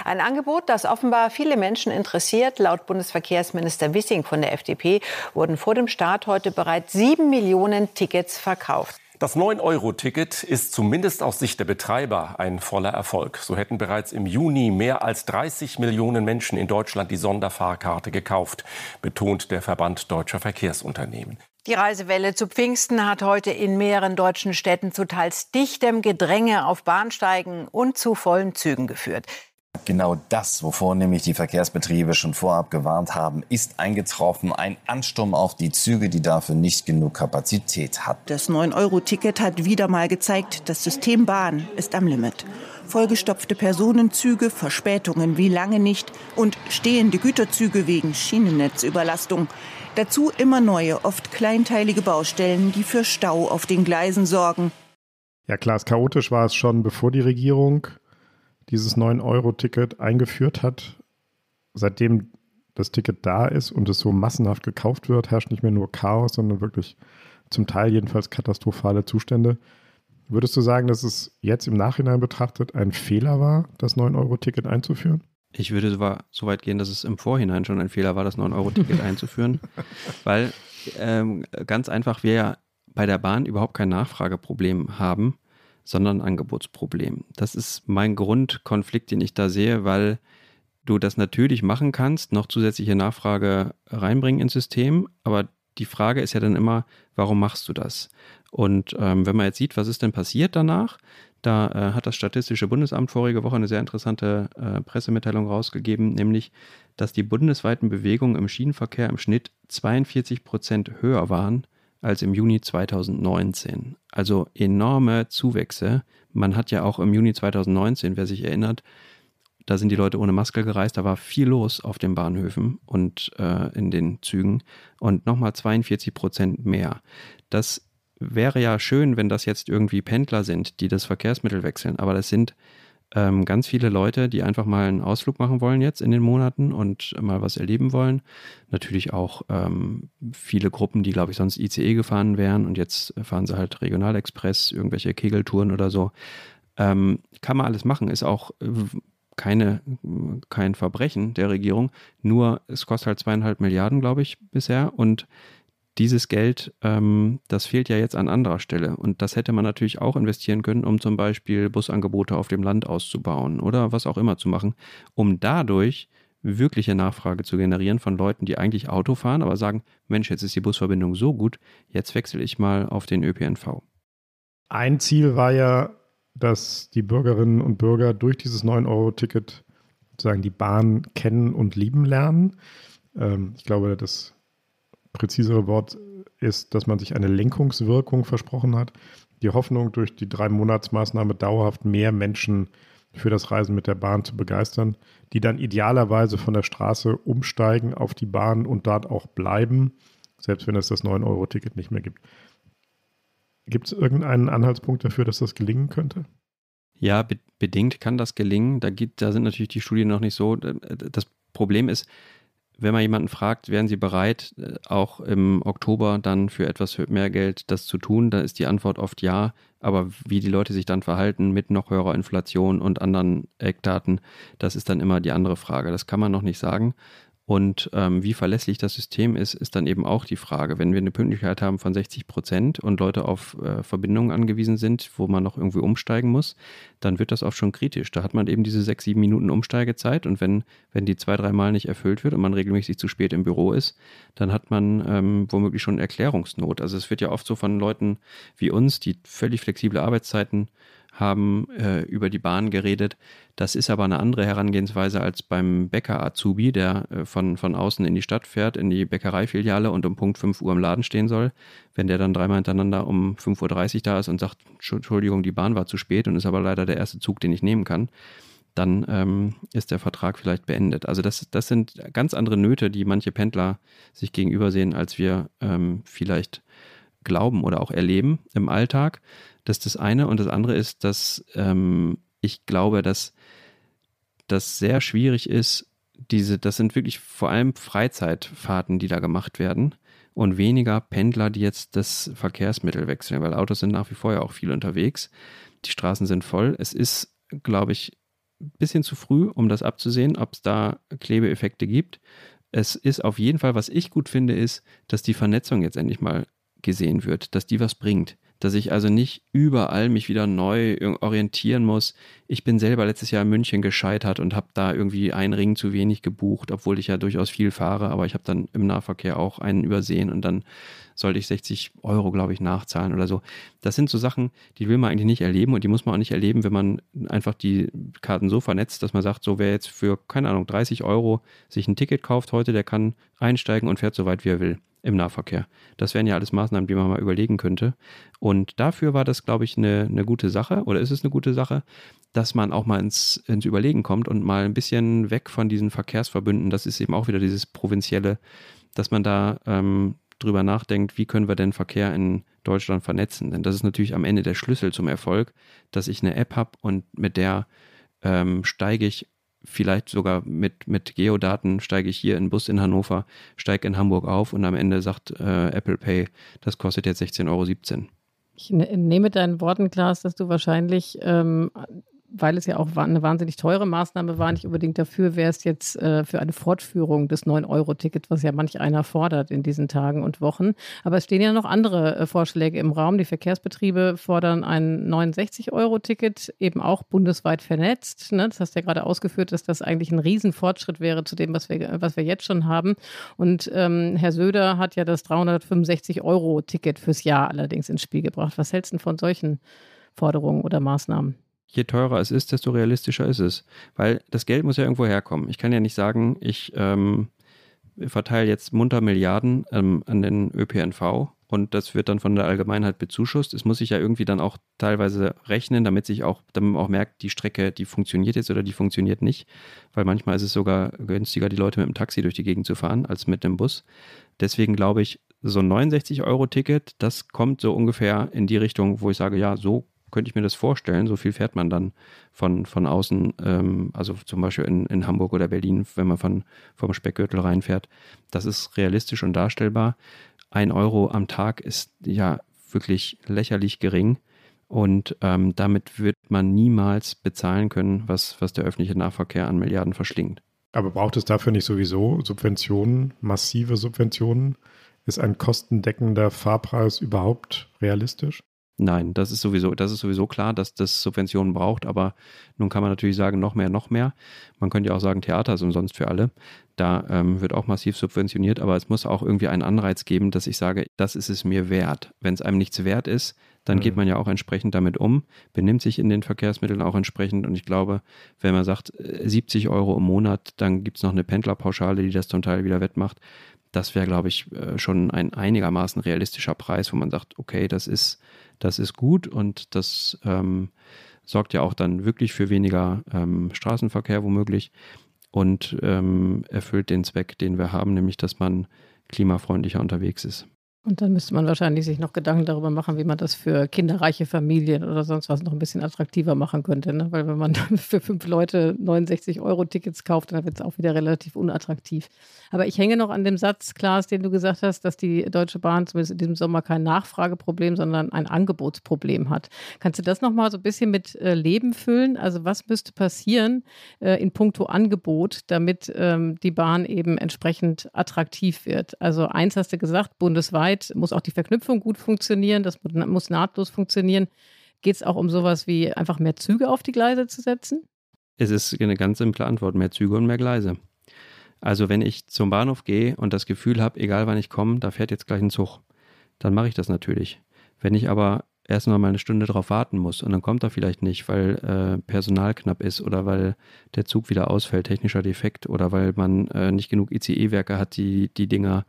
Ein Angebot, das offenbar viele Menschen interessiert. Laut Bundesverkehrsminister Wissing von der FDP wurden vor dem Start heute bereits sieben Millionen Tickets verkauft. Das 9-Euro-Ticket ist zumindest aus Sicht der Betreiber ein voller Erfolg. So hätten bereits im Juni mehr als 30 Millionen Menschen in Deutschland die Sonderfahrkarte gekauft, betont der Verband deutscher Verkehrsunternehmen. Die Reisewelle zu Pfingsten hat heute in mehreren deutschen Städten zu teils dichtem Gedränge auf Bahnsteigen und zu vollen Zügen geführt. Genau das, wovor nämlich die Verkehrsbetriebe schon vorab gewarnt haben, ist eingetroffen. Ein Ansturm auf die Züge, die dafür nicht genug Kapazität hat. Das 9-Euro-Ticket hat wieder mal gezeigt, das System Bahn ist am Limit. Vollgestopfte Personenzüge, Verspätungen wie lange nicht und stehende Güterzüge wegen Schienennetzüberlastung. Dazu immer neue, oft kleinteilige Baustellen, die für Stau auf den Gleisen sorgen. Ja klar, chaotisch war es schon, bevor die Regierung dieses 9-Euro-Ticket eingeführt hat, seitdem das Ticket da ist und es so massenhaft gekauft wird, herrscht nicht mehr nur Chaos, sondern wirklich zum Teil jedenfalls katastrophale Zustände. Würdest du sagen, dass es jetzt im Nachhinein betrachtet ein Fehler war, das 9-Euro-Ticket einzuführen? Ich würde so weit gehen, dass es im Vorhinein schon ein Fehler war, das 9-Euro-Ticket einzuführen, weil ähm, ganz einfach wir ja bei der Bahn überhaupt kein Nachfrageproblem haben sondern ein Angebotsproblem. Das ist mein Grundkonflikt, den ich da sehe, weil du das natürlich machen kannst, noch zusätzliche Nachfrage reinbringen ins System, aber die Frage ist ja dann immer, warum machst du das? Und ähm, wenn man jetzt sieht, was ist denn passiert danach, da äh, hat das Statistische Bundesamt vorige Woche eine sehr interessante äh, Pressemitteilung rausgegeben, nämlich, dass die bundesweiten Bewegungen im Schienenverkehr im Schnitt 42 Prozent höher waren als im Juni 2019. Also enorme Zuwächse. Man hat ja auch im Juni 2019, wer sich erinnert, da sind die Leute ohne Maske gereist, da war viel los auf den Bahnhöfen und äh, in den Zügen und nochmal 42 Prozent mehr. Das wäre ja schön, wenn das jetzt irgendwie Pendler sind, die das Verkehrsmittel wechseln, aber das sind ähm, ganz viele Leute, die einfach mal einen Ausflug machen wollen jetzt in den Monaten und mal was erleben wollen. Natürlich auch ähm, viele Gruppen, die, glaube ich, sonst ICE gefahren wären und jetzt fahren sie halt Regionalexpress, irgendwelche Kegeltouren oder so. Ähm, kann man alles machen, ist auch äh, keine, kein Verbrechen der Regierung. Nur es kostet halt zweieinhalb Milliarden, glaube ich, bisher und dieses Geld, ähm, das fehlt ja jetzt an anderer Stelle. Und das hätte man natürlich auch investieren können, um zum Beispiel Busangebote auf dem Land auszubauen oder was auch immer zu machen, um dadurch wirkliche Nachfrage zu generieren von Leuten, die eigentlich Auto fahren, aber sagen, Mensch, jetzt ist die Busverbindung so gut, jetzt wechsle ich mal auf den ÖPNV. Ein Ziel war ja, dass die Bürgerinnen und Bürger durch dieses 9-Euro-Ticket sozusagen die Bahn kennen und lieben lernen. Ähm, ich glaube, das präzisere Wort ist, dass man sich eine Lenkungswirkung versprochen hat. Die Hoffnung, durch die drei Monatsmaßnahme dauerhaft mehr Menschen für das Reisen mit der Bahn zu begeistern, die dann idealerweise von der Straße umsteigen auf die Bahn und dort auch bleiben, selbst wenn es das 9-Euro-Ticket nicht mehr gibt. Gibt es irgendeinen Anhaltspunkt dafür, dass das gelingen könnte? Ja, be bedingt kann das gelingen. Da, gibt, da sind natürlich die Studien noch nicht so. Das Problem ist, wenn man jemanden fragt, wären Sie bereit, äh, auch im Oktober dann für etwas mehr Geld das zu tun, dann ist die Antwort oft ja. Aber wie die Leute sich dann verhalten mit noch höherer Inflation und anderen Eckdaten, das ist dann immer die andere Frage. Das kann man noch nicht sagen. Und ähm, wie verlässlich das System ist, ist dann eben auch die Frage. Wenn wir eine Pünktlichkeit haben von 60 Prozent und Leute auf äh, Verbindungen angewiesen sind, wo man noch irgendwie umsteigen muss, dann wird das oft schon kritisch. Da hat man eben diese sechs, sieben Minuten Umsteigezeit und wenn, wenn die zwei, drei Mal nicht erfüllt wird und man regelmäßig zu spät im Büro ist, dann hat man ähm, womöglich schon Erklärungsnot. Also es wird ja oft so von Leuten wie uns, die völlig flexible Arbeitszeiten haben äh, über die Bahn geredet. Das ist aber eine andere Herangehensweise als beim Bäcker-Azubi, der äh, von, von außen in die Stadt fährt, in die Bäckereifiliale und um Punkt 5 Uhr im Laden stehen soll. Wenn der dann dreimal hintereinander um 5.30 Uhr da ist und sagt, Entschuldigung, die Bahn war zu spät und ist aber leider der erste Zug, den ich nehmen kann, dann ähm, ist der Vertrag vielleicht beendet. Also das, das sind ganz andere Nöte, die manche Pendler sich gegenüber sehen, als wir ähm, vielleicht glauben oder auch erleben im Alltag. Das ist das eine. Und das andere ist, dass ähm, ich glaube, dass das sehr schwierig ist, diese, das sind wirklich vor allem Freizeitfahrten, die da gemacht werden und weniger Pendler, die jetzt das Verkehrsmittel wechseln, weil Autos sind nach wie vor ja auch viel unterwegs. Die Straßen sind voll. Es ist, glaube ich, ein bisschen zu früh, um das abzusehen, ob es da Klebeeffekte gibt. Es ist auf jeden Fall, was ich gut finde, ist, dass die Vernetzung jetzt endlich mal gesehen wird, dass die was bringt dass ich also nicht überall mich wieder neu orientieren muss. Ich bin selber letztes Jahr in München gescheitert und habe da irgendwie einen Ring zu wenig gebucht, obwohl ich ja durchaus viel fahre, aber ich habe dann im Nahverkehr auch einen übersehen und dann sollte ich 60 Euro, glaube ich, nachzahlen oder so. Das sind so Sachen, die will man eigentlich nicht erleben und die muss man auch nicht erleben, wenn man einfach die Karten so vernetzt, dass man sagt, so wer jetzt für, keine Ahnung, 30 Euro sich ein Ticket kauft heute, der kann einsteigen und fährt so weit, wie er will im Nahverkehr. Das wären ja alles Maßnahmen, die man mal überlegen könnte. Und dafür war das, glaube ich, eine, eine gute Sache oder ist es eine gute Sache, dass man auch mal ins, ins Überlegen kommt und mal ein bisschen weg von diesen Verkehrsverbünden, das ist eben auch wieder dieses Provinzielle, dass man da ähm, drüber nachdenkt, wie können wir denn Verkehr in Deutschland vernetzen. Denn das ist natürlich am Ende der Schlüssel zum Erfolg, dass ich eine App habe und mit der ähm, steige ich vielleicht sogar mit, mit Geodaten steige ich hier in Bus in Hannover, steige in Hamburg auf und am Ende sagt äh, Apple Pay, das kostet jetzt 16,17 Euro. Ich ne, nehme deinen Worten, Klaas, dass du wahrscheinlich ähm, weil es ja auch eine wahnsinnig teure Maßnahme war, nicht unbedingt dafür wäre es jetzt äh, für eine Fortführung des 9-Euro-Tickets, was ja manch einer fordert in diesen Tagen und Wochen. Aber es stehen ja noch andere äh, Vorschläge im Raum. Die Verkehrsbetriebe fordern ein 69-Euro-Ticket, eben auch bundesweit vernetzt. Ne? Das hast du ja gerade ausgeführt, dass das eigentlich ein Riesenfortschritt wäre zu dem, was wir, was wir jetzt schon haben. Und ähm, Herr Söder hat ja das 365-Euro-Ticket fürs Jahr allerdings ins Spiel gebracht. Was hältst du von solchen Forderungen oder Maßnahmen? Je teurer es ist, desto realistischer ist es. Weil das Geld muss ja irgendwo herkommen. Ich kann ja nicht sagen, ich ähm, verteile jetzt munter Milliarden ähm, an den ÖPNV und das wird dann von der Allgemeinheit bezuschusst. Es muss sich ja irgendwie dann auch teilweise rechnen, damit sich auch, damit man auch merkt, die Strecke, die funktioniert jetzt oder die funktioniert nicht. Weil manchmal ist es sogar günstiger, die Leute mit dem Taxi durch die Gegend zu fahren, als mit dem Bus. Deswegen glaube ich, so ein 69-Euro-Ticket, das kommt so ungefähr in die Richtung, wo ich sage, ja, so könnte ich mir das vorstellen. So viel fährt man dann von, von außen, ähm, also zum Beispiel in, in Hamburg oder Berlin, wenn man von, vom Speckgürtel reinfährt. Das ist realistisch und darstellbar. Ein Euro am Tag ist ja wirklich lächerlich gering. Und ähm, damit wird man niemals bezahlen können, was, was der öffentliche Nahverkehr an Milliarden verschlingt. Aber braucht es dafür nicht sowieso Subventionen, massive Subventionen? Ist ein kostendeckender Fahrpreis überhaupt realistisch? Nein, das ist sowieso, das ist sowieso klar, dass das Subventionen braucht, aber nun kann man natürlich sagen, noch mehr, noch mehr. Man könnte ja auch sagen, Theater ist umsonst für alle. Da ähm, wird auch massiv subventioniert, aber es muss auch irgendwie einen Anreiz geben, dass ich sage, das ist es mir wert. Wenn es einem nichts wert ist, dann mhm. geht man ja auch entsprechend damit um, benimmt sich in den Verkehrsmitteln auch entsprechend. Und ich glaube, wenn man sagt, 70 äh, Euro im Monat, dann gibt es noch eine Pendlerpauschale, die das zum Teil wieder wettmacht. Das wäre, glaube ich, äh, schon ein einigermaßen realistischer Preis, wo man sagt, okay, das ist, das ist gut und das ähm, sorgt ja auch dann wirklich für weniger ähm, Straßenverkehr womöglich und ähm, erfüllt den Zweck, den wir haben, nämlich dass man klimafreundlicher unterwegs ist. Und dann müsste man wahrscheinlich sich noch Gedanken darüber machen, wie man das für kinderreiche Familien oder sonst was noch ein bisschen attraktiver machen könnte. Ne? Weil wenn man für fünf Leute 69 Euro Tickets kauft, dann wird es auch wieder relativ unattraktiv. Aber ich hänge noch an dem Satz, Klaas, den du gesagt hast, dass die Deutsche Bahn zumindest in diesem Sommer kein Nachfrageproblem, sondern ein Angebotsproblem hat. Kannst du das nochmal so ein bisschen mit äh, Leben füllen? Also was müsste passieren äh, in puncto Angebot, damit ähm, die Bahn eben entsprechend attraktiv wird? Also eins hast du gesagt, bundesweit Zeit muss auch die Verknüpfung gut funktionieren, das muss nahtlos funktionieren. Geht es auch um sowas wie einfach mehr Züge auf die Gleise zu setzen? Es ist eine ganz simple Antwort, mehr Züge und mehr Gleise. Also wenn ich zum Bahnhof gehe und das Gefühl habe, egal wann ich komme, da fährt jetzt gleich ein Zug, dann mache ich das natürlich. Wenn ich aber erstmal mal eine Stunde drauf warten muss und dann kommt er vielleicht nicht, weil äh, Personal knapp ist oder weil der Zug wieder ausfällt, technischer Defekt oder weil man äh, nicht genug ICE-Werke hat, die die Dinger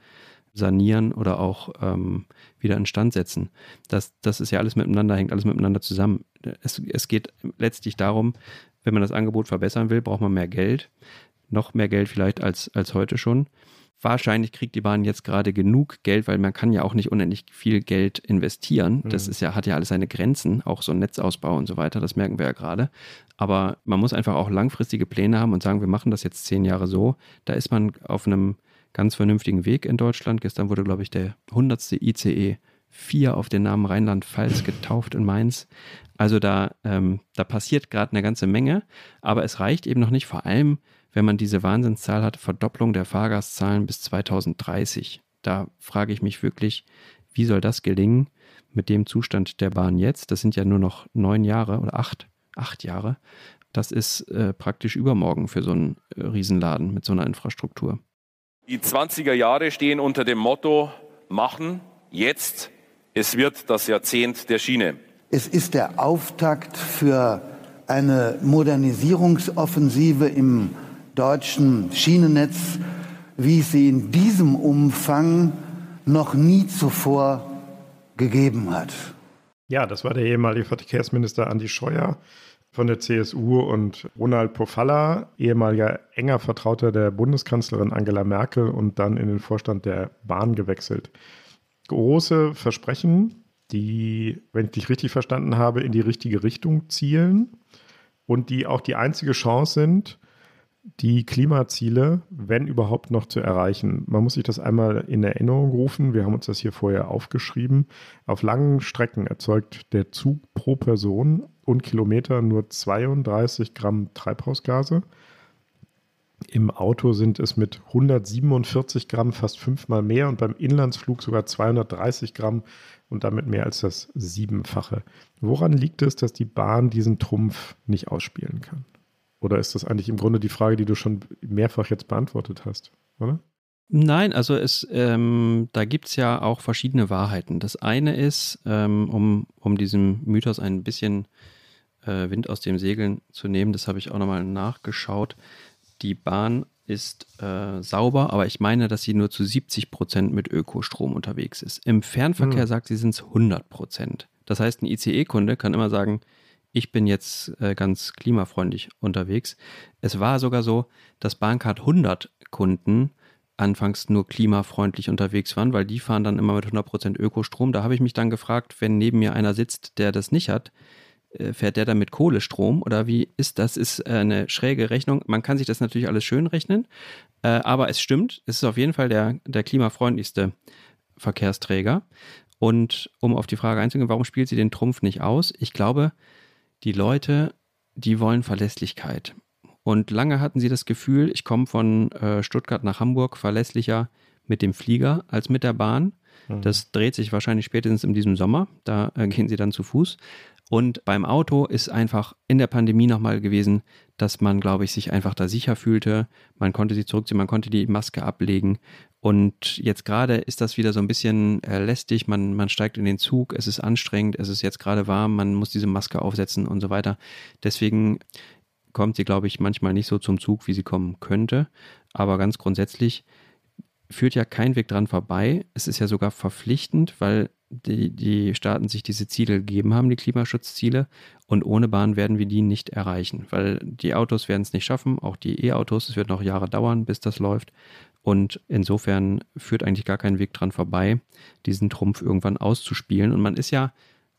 sanieren oder auch ähm, wieder instand setzen. Das, das ist ja alles miteinander, hängt alles miteinander zusammen. Es, es geht letztlich darum, wenn man das Angebot verbessern will, braucht man mehr Geld. Noch mehr Geld vielleicht als, als heute schon. Wahrscheinlich kriegt die Bahn jetzt gerade genug Geld, weil man kann ja auch nicht unendlich viel Geld investieren. Das mhm. ist ja, hat ja alles seine Grenzen, auch so ein Netzausbau und so weiter, das merken wir ja gerade. Aber man muss einfach auch langfristige Pläne haben und sagen, wir machen das jetzt zehn Jahre so. Da ist man auf einem ganz vernünftigen Weg in Deutschland. Gestern wurde, glaube ich, der 100. ICE 4 auf den Namen Rheinland-Pfalz getauft in Mainz. Also da, ähm, da passiert gerade eine ganze Menge, aber es reicht eben noch nicht, vor allem wenn man diese Wahnsinnszahl hat, Verdopplung der Fahrgastzahlen bis 2030. Da frage ich mich wirklich, wie soll das gelingen mit dem Zustand der Bahn jetzt? Das sind ja nur noch neun Jahre oder acht, acht Jahre. Das ist äh, praktisch übermorgen für so einen äh, Riesenladen mit so einer Infrastruktur. Die 20er Jahre stehen unter dem Motto Machen jetzt. Es wird das Jahrzehnt der Schiene. Es ist der Auftakt für eine Modernisierungsoffensive im deutschen Schienennetz, wie es sie in diesem Umfang noch nie zuvor gegeben hat. Ja, das war der ehemalige Verkehrsminister Andi Scheuer von der CSU und Ronald Pofalla, ehemaliger enger Vertrauter der Bundeskanzlerin Angela Merkel und dann in den Vorstand der Bahn gewechselt. Große Versprechen, die, wenn ich dich richtig verstanden habe, in die richtige Richtung zielen und die auch die einzige Chance sind, die Klimaziele, wenn überhaupt noch zu erreichen. Man muss sich das einmal in Erinnerung rufen. Wir haben uns das hier vorher aufgeschrieben. Auf langen Strecken erzeugt der Zug pro Person und Kilometer nur 32 Gramm Treibhausgase. Im Auto sind es mit 147 Gramm fast fünfmal mehr und beim Inlandsflug sogar 230 Gramm und damit mehr als das Siebenfache. Woran liegt es, dass die Bahn diesen Trumpf nicht ausspielen kann? Oder ist das eigentlich im Grunde die Frage, die du schon mehrfach jetzt beantwortet hast, oder? Nein, also es, ähm, da gibt es ja auch verschiedene Wahrheiten. Das eine ist, ähm, um, um diesem Mythos ein bisschen äh, Wind aus dem Segeln zu nehmen, das habe ich auch nochmal nachgeschaut. Die Bahn ist äh, sauber, aber ich meine, dass sie nur zu 70 Prozent mit Ökostrom unterwegs ist. Im Fernverkehr hm. sagt sie, sind es 100 Prozent. Das heißt, ein ICE-Kunde kann immer sagen, ich bin jetzt äh, ganz klimafreundlich unterwegs. Es war sogar so, dass Bahncard 100 Kunden anfangs nur klimafreundlich unterwegs waren, weil die fahren dann immer mit 100% Ökostrom. Da habe ich mich dann gefragt, wenn neben mir einer sitzt, der das nicht hat, äh, fährt der dann mit Kohlestrom oder wie ist das? Ist äh, eine schräge Rechnung. Man kann sich das natürlich alles schön rechnen, äh, aber es stimmt, es ist auf jeden Fall der, der klimafreundlichste Verkehrsträger. Und um auf die Frage einzugehen, warum spielt sie den Trumpf nicht aus? Ich glaube, die Leute, die wollen Verlässlichkeit. Und lange hatten sie das Gefühl, ich komme von äh, Stuttgart nach Hamburg verlässlicher mit dem Flieger als mit der Bahn. Mhm. Das dreht sich wahrscheinlich spätestens in diesem Sommer. Da äh, gehen sie dann zu Fuß. Und beim Auto ist einfach in der Pandemie nochmal gewesen, dass man, glaube ich, sich einfach da sicher fühlte. Man konnte sie zurückziehen, man konnte die Maske ablegen. Und jetzt gerade ist das wieder so ein bisschen äh, lästig. Man, man steigt in den Zug, es ist anstrengend, es ist jetzt gerade warm, man muss diese Maske aufsetzen und so weiter. Deswegen kommt sie, glaube ich, manchmal nicht so zum Zug, wie sie kommen könnte. Aber ganz grundsätzlich führt ja kein Weg dran vorbei. Es ist ja sogar verpflichtend, weil die, die Staaten sich diese Ziele gegeben haben, die Klimaschutzziele. Und ohne Bahn werden wir die nicht erreichen, weil die Autos werden es nicht schaffen, auch die E-Autos. Es wird noch Jahre dauern, bis das läuft. Und insofern führt eigentlich gar kein Weg dran vorbei, diesen Trumpf irgendwann auszuspielen. Und man ist ja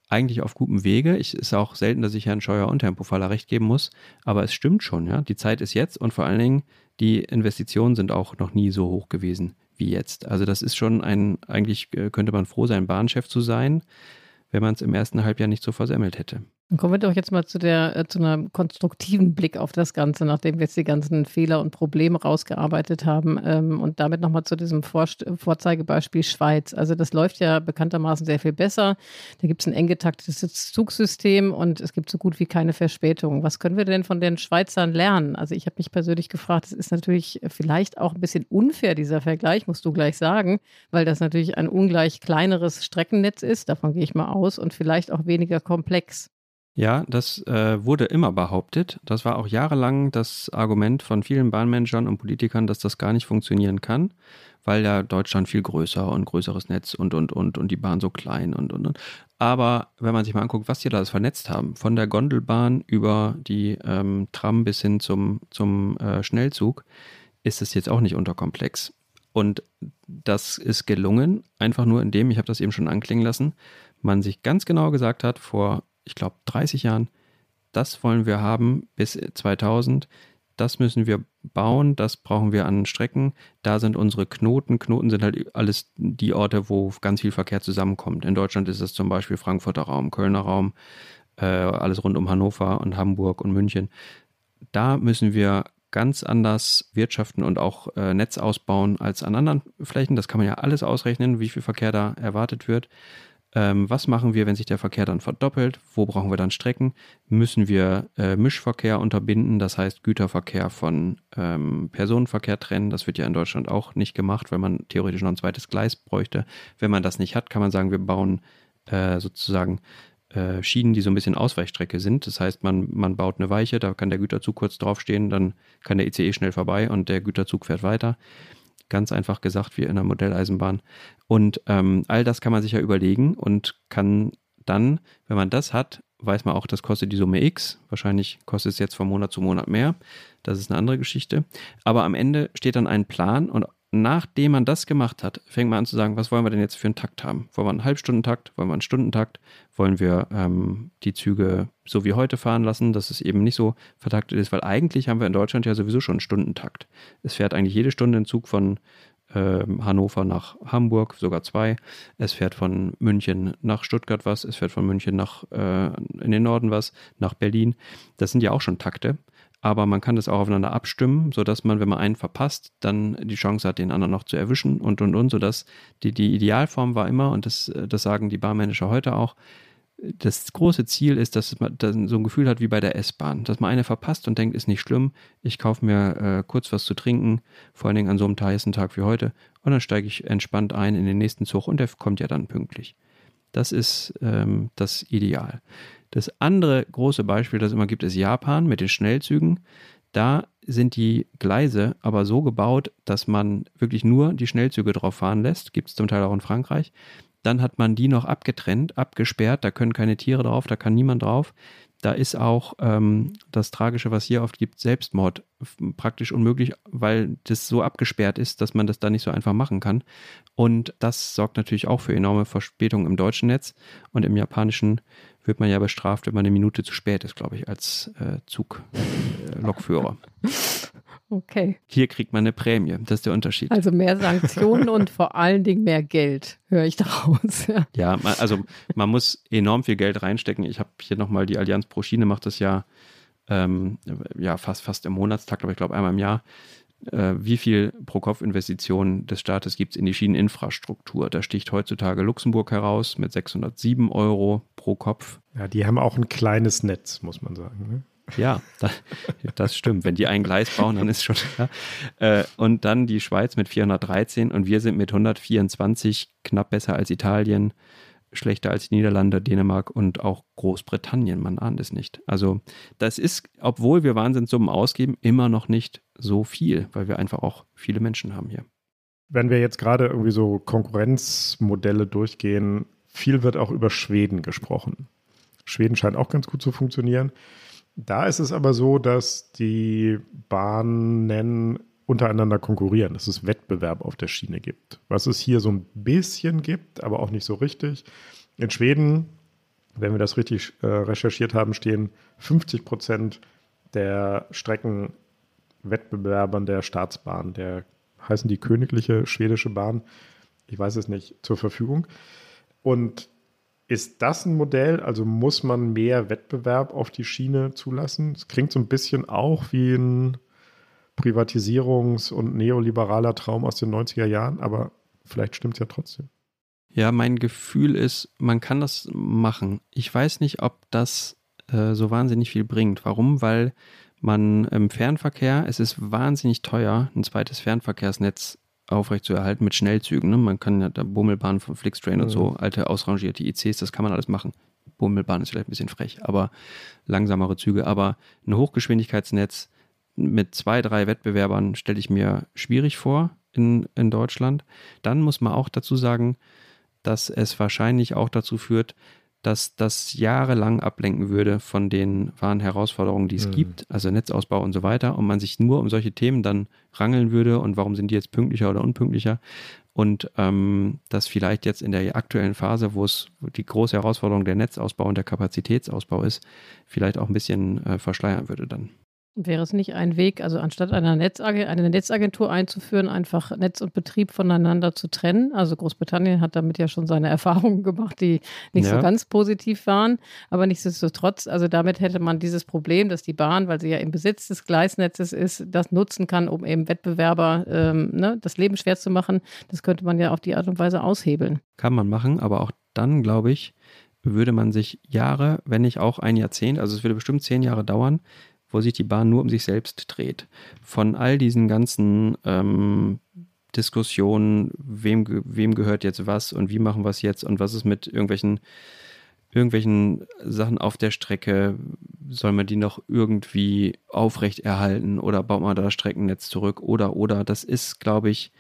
eigentlich auf gutem Wege. Es ist auch selten, dass ich Herrn Scheuer und Herrn Pofalla recht geben muss. Aber es stimmt schon, ja. Die Zeit ist jetzt und vor allen Dingen die Investitionen sind auch noch nie so hoch gewesen wie jetzt. Also das ist schon ein, eigentlich äh, könnte man froh sein, Bahnchef zu sein, wenn man es im ersten Halbjahr nicht so versemmelt hätte. Dann kommen wir doch jetzt mal zu, der, äh, zu einem konstruktiven Blick auf das Ganze, nachdem wir jetzt die ganzen Fehler und Probleme rausgearbeitet haben. Ähm, und damit nochmal zu diesem Vor Vorzeigebeispiel Schweiz. Also das läuft ja bekanntermaßen sehr viel besser. Da gibt es ein eng getaktetes Zugsystem und es gibt so gut wie keine Verspätung. Was können wir denn von den Schweizern lernen? Also ich habe mich persönlich gefragt, es ist natürlich vielleicht auch ein bisschen unfair, dieser Vergleich, musst du gleich sagen, weil das natürlich ein ungleich kleineres Streckennetz ist, davon gehe ich mal aus, und vielleicht auch weniger komplex. Ja, das äh, wurde immer behauptet. Das war auch jahrelang das Argument von vielen Bahnmanagern und Politikern, dass das gar nicht funktionieren kann, weil ja Deutschland viel größer und größeres Netz und und und und die Bahn so klein und und und. Aber wenn man sich mal anguckt, was die da alles vernetzt haben, von der Gondelbahn über die ähm, Tram bis hin zum, zum äh, Schnellzug, ist es jetzt auch nicht unterkomplex. Und das ist gelungen, einfach nur indem, ich habe das eben schon anklingen lassen, man sich ganz genau gesagt hat, vor ich glaube, 30 Jahren, das wollen wir haben bis 2000, das müssen wir bauen, das brauchen wir an Strecken, da sind unsere Knoten. Knoten sind halt alles die Orte, wo ganz viel Verkehr zusammenkommt. In Deutschland ist es zum Beispiel Frankfurter Raum, Kölner Raum, äh, alles rund um Hannover und Hamburg und München. Da müssen wir ganz anders wirtschaften und auch äh, Netz ausbauen als an anderen Flächen. Das kann man ja alles ausrechnen, wie viel Verkehr da erwartet wird. Ähm, was machen wir, wenn sich der Verkehr dann verdoppelt? Wo brauchen wir dann Strecken? Müssen wir äh, Mischverkehr unterbinden, das heißt Güterverkehr von ähm, Personenverkehr trennen? Das wird ja in Deutschland auch nicht gemacht, weil man theoretisch noch ein zweites Gleis bräuchte. Wenn man das nicht hat, kann man sagen, wir bauen äh, sozusagen äh, Schienen, die so ein bisschen Ausweichstrecke sind. Das heißt, man, man baut eine Weiche, da kann der Güterzug kurz draufstehen, dann kann der ICE schnell vorbei und der Güterzug fährt weiter. Ganz einfach gesagt, wie in einer Modelleisenbahn. Und ähm, all das kann man sich ja überlegen und kann dann, wenn man das hat, weiß man auch, das kostet die Summe X. Wahrscheinlich kostet es jetzt von Monat zu Monat mehr. Das ist eine andere Geschichte. Aber am Ende steht dann ein Plan und nachdem man das gemacht hat, fängt man an zu sagen, was wollen wir denn jetzt für einen Takt haben? Wollen wir einen Halbstundentakt? Wollen wir einen Stundentakt? Wollen wir ähm, die Züge so wie heute fahren lassen, dass es eben nicht so vertaktet ist? Weil eigentlich haben wir in Deutschland ja sowieso schon einen Stundentakt. Es fährt eigentlich jede Stunde ein Zug von äh, Hannover nach Hamburg, sogar zwei. Es fährt von München nach Stuttgart was, es fährt von München nach äh, in den Norden was, nach Berlin. Das sind ja auch schon Takte aber man kann das auch aufeinander abstimmen, sodass man, wenn man einen verpasst, dann die Chance hat, den anderen noch zu erwischen und und und, sodass die, die Idealform war immer, und das, das sagen die Barmanager heute auch, das große Ziel ist, dass man so ein Gefühl hat wie bei der S-Bahn, dass man eine verpasst und denkt, ist nicht schlimm, ich kaufe mir äh, kurz was zu trinken, vor allen Dingen an so einem heißen Tag wie heute, und dann steige ich entspannt ein in den nächsten Zug und der kommt ja dann pünktlich. Das ist ähm, das Ideal. Das andere große Beispiel, das es immer gibt, ist Japan mit den Schnellzügen. Da sind die Gleise aber so gebaut, dass man wirklich nur die Schnellzüge drauf fahren lässt. Gibt es zum Teil auch in Frankreich. Dann hat man die noch abgetrennt, abgesperrt. Da können keine Tiere drauf, da kann niemand drauf. Da ist auch ähm, das Tragische, was hier oft gibt, Selbstmord praktisch unmöglich, weil das so abgesperrt ist, dass man das da nicht so einfach machen kann. Und das sorgt natürlich auch für enorme Verspätungen im deutschen Netz und im japanischen wird man ja bestraft, wenn man eine Minute zu spät ist, glaube ich, als äh, Zuglokführer. Äh, okay. Hier kriegt man eine Prämie, das ist der Unterschied. Also mehr Sanktionen und vor allen Dingen mehr Geld, höre ich daraus. Ja, ja man, also man muss enorm viel Geld reinstecken. Ich habe hier nochmal die Allianz pro Schiene, macht das ja, ähm, ja fast, fast im Monatstakt, aber ich glaube einmal im Jahr wie viel Pro-Kopf-Investitionen des Staates gibt es in die Schieneninfrastruktur. Da sticht heutzutage Luxemburg heraus mit 607 Euro pro Kopf. Ja, die haben auch ein kleines Netz, muss man sagen. Ne? Ja, das, stimmt. Wenn die ein Gleis bauen, dann ist schon. Ja. Äh, und dann die Schweiz mit 413 und wir sind mit 124 knapp besser als Italien, schlechter als die Niederlande, Dänemark und auch Großbritannien. Man ahnt es nicht. Also das ist, obwohl wir Wahnsinnssummen ausgeben, immer noch nicht so viel, weil wir einfach auch viele Menschen haben hier. Wenn wir jetzt gerade irgendwie so Konkurrenzmodelle durchgehen, viel wird auch über Schweden gesprochen. Schweden scheint auch ganz gut zu funktionieren. Da ist es aber so, dass die Bahnen untereinander konkurrieren, dass es Wettbewerb auf der Schiene gibt. Was es hier so ein bisschen gibt, aber auch nicht so richtig. In Schweden, wenn wir das richtig äh, recherchiert haben, stehen 50 Prozent der Strecken Wettbewerbern der Staatsbahn, der heißen die Königliche Schwedische Bahn, ich weiß es nicht, zur Verfügung. Und ist das ein Modell? Also muss man mehr Wettbewerb auf die Schiene zulassen? Es klingt so ein bisschen auch wie ein Privatisierungs- und neoliberaler Traum aus den 90er Jahren, aber vielleicht stimmt es ja trotzdem. Ja, mein Gefühl ist, man kann das machen. Ich weiß nicht, ob das äh, so wahnsinnig viel bringt. Warum? Weil man im Fernverkehr, es ist wahnsinnig teuer, ein zweites Fernverkehrsnetz aufrechtzuerhalten mit Schnellzügen. Ne? Man kann ja da Bummelbahn von Flixtrain mhm. und so, alte ausrangierte ICs, das kann man alles machen. Bummelbahn ist vielleicht ein bisschen frech, aber langsamere Züge. Aber ein Hochgeschwindigkeitsnetz mit zwei, drei Wettbewerbern stelle ich mir schwierig vor in, in Deutschland. Dann muss man auch dazu sagen, dass es wahrscheinlich auch dazu führt, dass das jahrelang ablenken würde von den wahren Herausforderungen, die es mhm. gibt, also Netzausbau und so weiter, und man sich nur um solche Themen dann rangeln würde und warum sind die jetzt pünktlicher oder unpünktlicher und ähm, das vielleicht jetzt in der aktuellen Phase, wo es die große Herausforderung der Netzausbau und der Kapazitätsausbau ist, vielleicht auch ein bisschen äh, verschleiern würde dann. Wäre es nicht ein Weg, also anstatt einer Netzag eine Netzagentur einzuführen, einfach Netz und Betrieb voneinander zu trennen? Also Großbritannien hat damit ja schon seine Erfahrungen gemacht, die nicht ja. so ganz positiv waren. Aber nichtsdestotrotz, also damit hätte man dieses Problem, dass die Bahn, weil sie ja im Besitz des Gleisnetzes ist, das nutzen kann, um eben Wettbewerber ähm, ne, das Leben schwer zu machen. Das könnte man ja auf die Art und Weise aushebeln. Kann man machen, aber auch dann, glaube ich, würde man sich Jahre, wenn nicht auch ein Jahrzehnt, also es würde bestimmt zehn Jahre dauern, wo sich die Bahn nur um sich selbst dreht. Von all diesen ganzen ähm, Diskussionen, wem, wem gehört jetzt was und wie machen wir es jetzt und was ist mit irgendwelchen, irgendwelchen Sachen auf der Strecke, soll man die noch irgendwie aufrechterhalten oder baut man da das Streckennetz zurück oder oder das ist, glaube ich,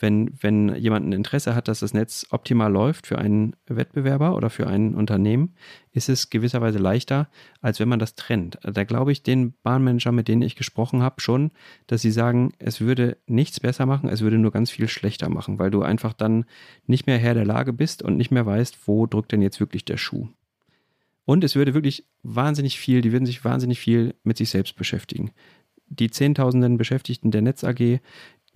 wenn, wenn jemand ein Interesse hat, dass das Netz optimal läuft für einen Wettbewerber oder für ein Unternehmen, ist es gewisserweise leichter, als wenn man das trennt. Da glaube ich den Bahnmanager, mit denen ich gesprochen habe, schon, dass sie sagen, es würde nichts besser machen, es würde nur ganz viel schlechter machen, weil du einfach dann nicht mehr Herr der Lage bist und nicht mehr weißt, wo drückt denn jetzt wirklich der Schuh. Und es würde wirklich wahnsinnig viel, die würden sich wahnsinnig viel mit sich selbst beschäftigen die Zehntausenden Beschäftigten der Netz AG,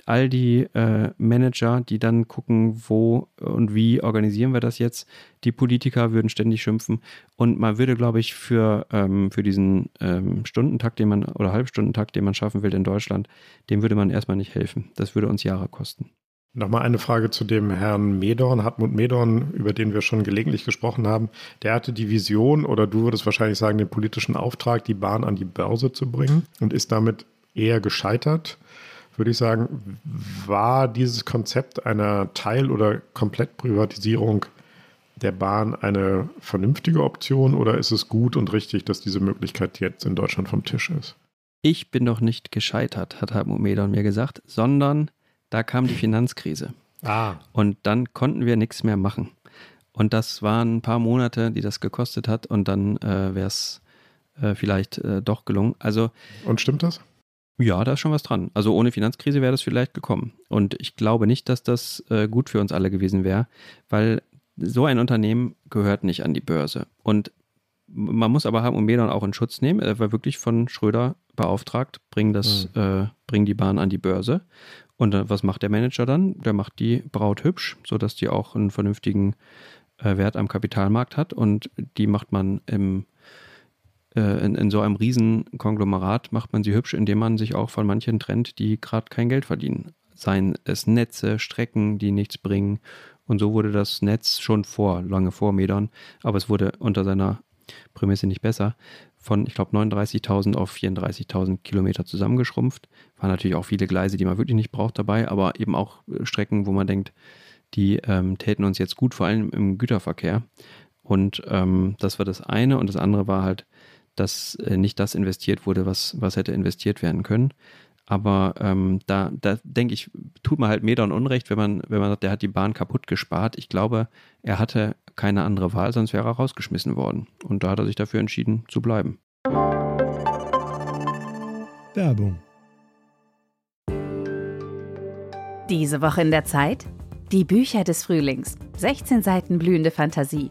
all die äh, Manager, die dann gucken, wo und wie organisieren wir das jetzt. Die Politiker würden ständig schimpfen und man würde, glaube ich, für, ähm, für diesen ähm, Stundentakt, den man oder Halbstundentakt, den man schaffen will in Deutschland, dem würde man erstmal nicht helfen. Das würde uns Jahre kosten. Nochmal eine Frage zu dem Herrn Medorn, Hartmut Medorn, über den wir schon gelegentlich gesprochen haben. Der hatte die Vision, oder du würdest wahrscheinlich sagen, den politischen Auftrag, die Bahn an die Börse zu bringen und ist damit eher gescheitert würde ich sagen, war dieses Konzept einer Teil- oder Komplettprivatisierung der Bahn eine vernünftige Option oder ist es gut und richtig, dass diese Möglichkeit jetzt in Deutschland vom Tisch ist? Ich bin doch nicht gescheitert, hat Hartmut Medon mir gesagt, sondern da kam die Finanzkrise. Ah. Und dann konnten wir nichts mehr machen. Und das waren ein paar Monate, die das gekostet hat und dann äh, wäre es äh, vielleicht äh, doch gelungen. Also und stimmt das? Ja, da ist schon was dran. Also ohne Finanzkrise wäre das vielleicht gekommen. Und ich glaube nicht, dass das äh, gut für uns alle gewesen wäre, weil so ein Unternehmen gehört nicht an die Börse. Und man muss aber Harm und Medon auch in Schutz nehmen. Er war wirklich von Schröder beauftragt, bring, das, mhm. äh, bring die Bahn an die Börse. Und äh, was macht der Manager dann? Der macht die Braut hübsch, sodass die auch einen vernünftigen äh, Wert am Kapitalmarkt hat. Und die macht man im in, in so einem riesen Konglomerat macht man sie hübsch, indem man sich auch von manchen trennt, die gerade kein Geld verdienen. Seien es Netze, Strecken, die nichts bringen. Und so wurde das Netz schon vor, lange vor Medon, aber es wurde unter seiner Prämisse nicht besser, von, ich glaube, 39.000 auf 34.000 Kilometer zusammengeschrumpft. Waren natürlich auch viele Gleise, die man wirklich nicht braucht dabei, aber eben auch äh, Strecken, wo man denkt, die ähm, täten uns jetzt gut, vor allem im Güterverkehr. Und ähm, das war das eine. Und das andere war halt, dass äh, nicht das investiert wurde, was, was hätte investiert werden können. Aber ähm, da, da denke ich, tut man halt Medon Unrecht, wenn man, wenn man sagt, der hat die Bahn kaputt gespart. Ich glaube, er hatte keine andere Wahl, sonst wäre er rausgeschmissen worden. Und da hat er sich dafür entschieden zu bleiben. Werbung. Diese Woche in der Zeit? Die Bücher des Frühlings. 16 Seiten blühende Fantasie.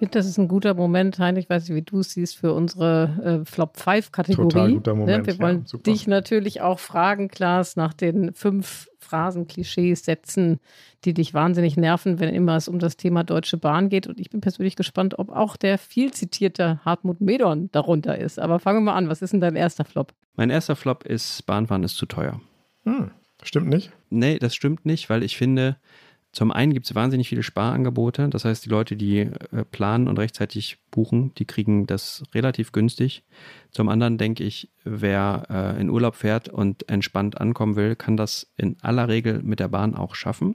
Ich finde, das ist ein guter Moment, Heinrich, ich weiß nicht, wie du es siehst, für unsere äh, Flop 5-Kategorie. Total guter Moment. Ne? Wir wollen ja, dich natürlich auch fragen, Klaas, nach den fünf Phrasen, Klischees, Sätzen, die dich wahnsinnig nerven, wenn immer es um das Thema Deutsche Bahn geht. Und ich bin persönlich gespannt, ob auch der viel zitierte Hartmut Medorn darunter ist. Aber fangen wir mal an. Was ist denn dein erster Flop? Mein erster Flop ist, Bahnfahren ist zu teuer. Hm, stimmt nicht? Nee, das stimmt nicht, weil ich finde, zum einen gibt es wahnsinnig viele Sparangebote. Das heißt, die Leute, die äh, planen und rechtzeitig buchen, die kriegen das relativ günstig. Zum anderen denke ich, wer äh, in Urlaub fährt und entspannt ankommen will, kann das in aller Regel mit der Bahn auch schaffen.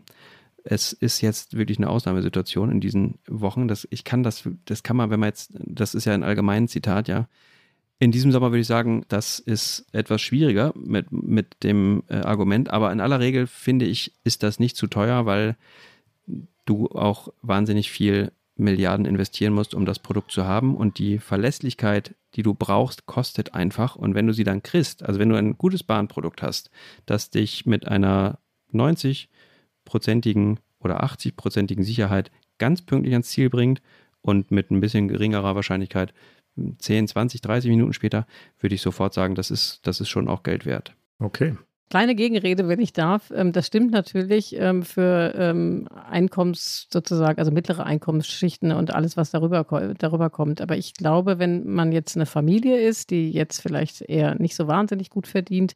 Es ist jetzt wirklich eine Ausnahmesituation in diesen Wochen. Das, ich kann das, das kann man, wenn man jetzt, das ist ja ein allgemeines Zitat, ja, in diesem Sommer würde ich sagen, das ist etwas schwieriger mit, mit dem äh, Argument, aber in aller Regel finde ich, ist das nicht zu teuer, weil du auch wahnsinnig viel Milliarden investieren musst, um das Produkt zu haben. Und die Verlässlichkeit, die du brauchst, kostet einfach. Und wenn du sie dann kriegst, also wenn du ein gutes Bahnprodukt hast, das dich mit einer 90-prozentigen oder 80-prozentigen Sicherheit ganz pünktlich ans Ziel bringt und mit ein bisschen geringerer Wahrscheinlichkeit 10, 20, 30 Minuten später, würde ich sofort sagen, das ist, das ist schon auch Geld wert. Okay. Kleine Gegenrede, wenn ich darf. Ähm, das stimmt natürlich ähm, für ähm, Einkommens sozusagen, also mittlere Einkommensschichten und alles, was darüber, darüber kommt. Aber ich glaube, wenn man jetzt eine Familie ist, die jetzt vielleicht eher nicht so wahnsinnig gut verdient,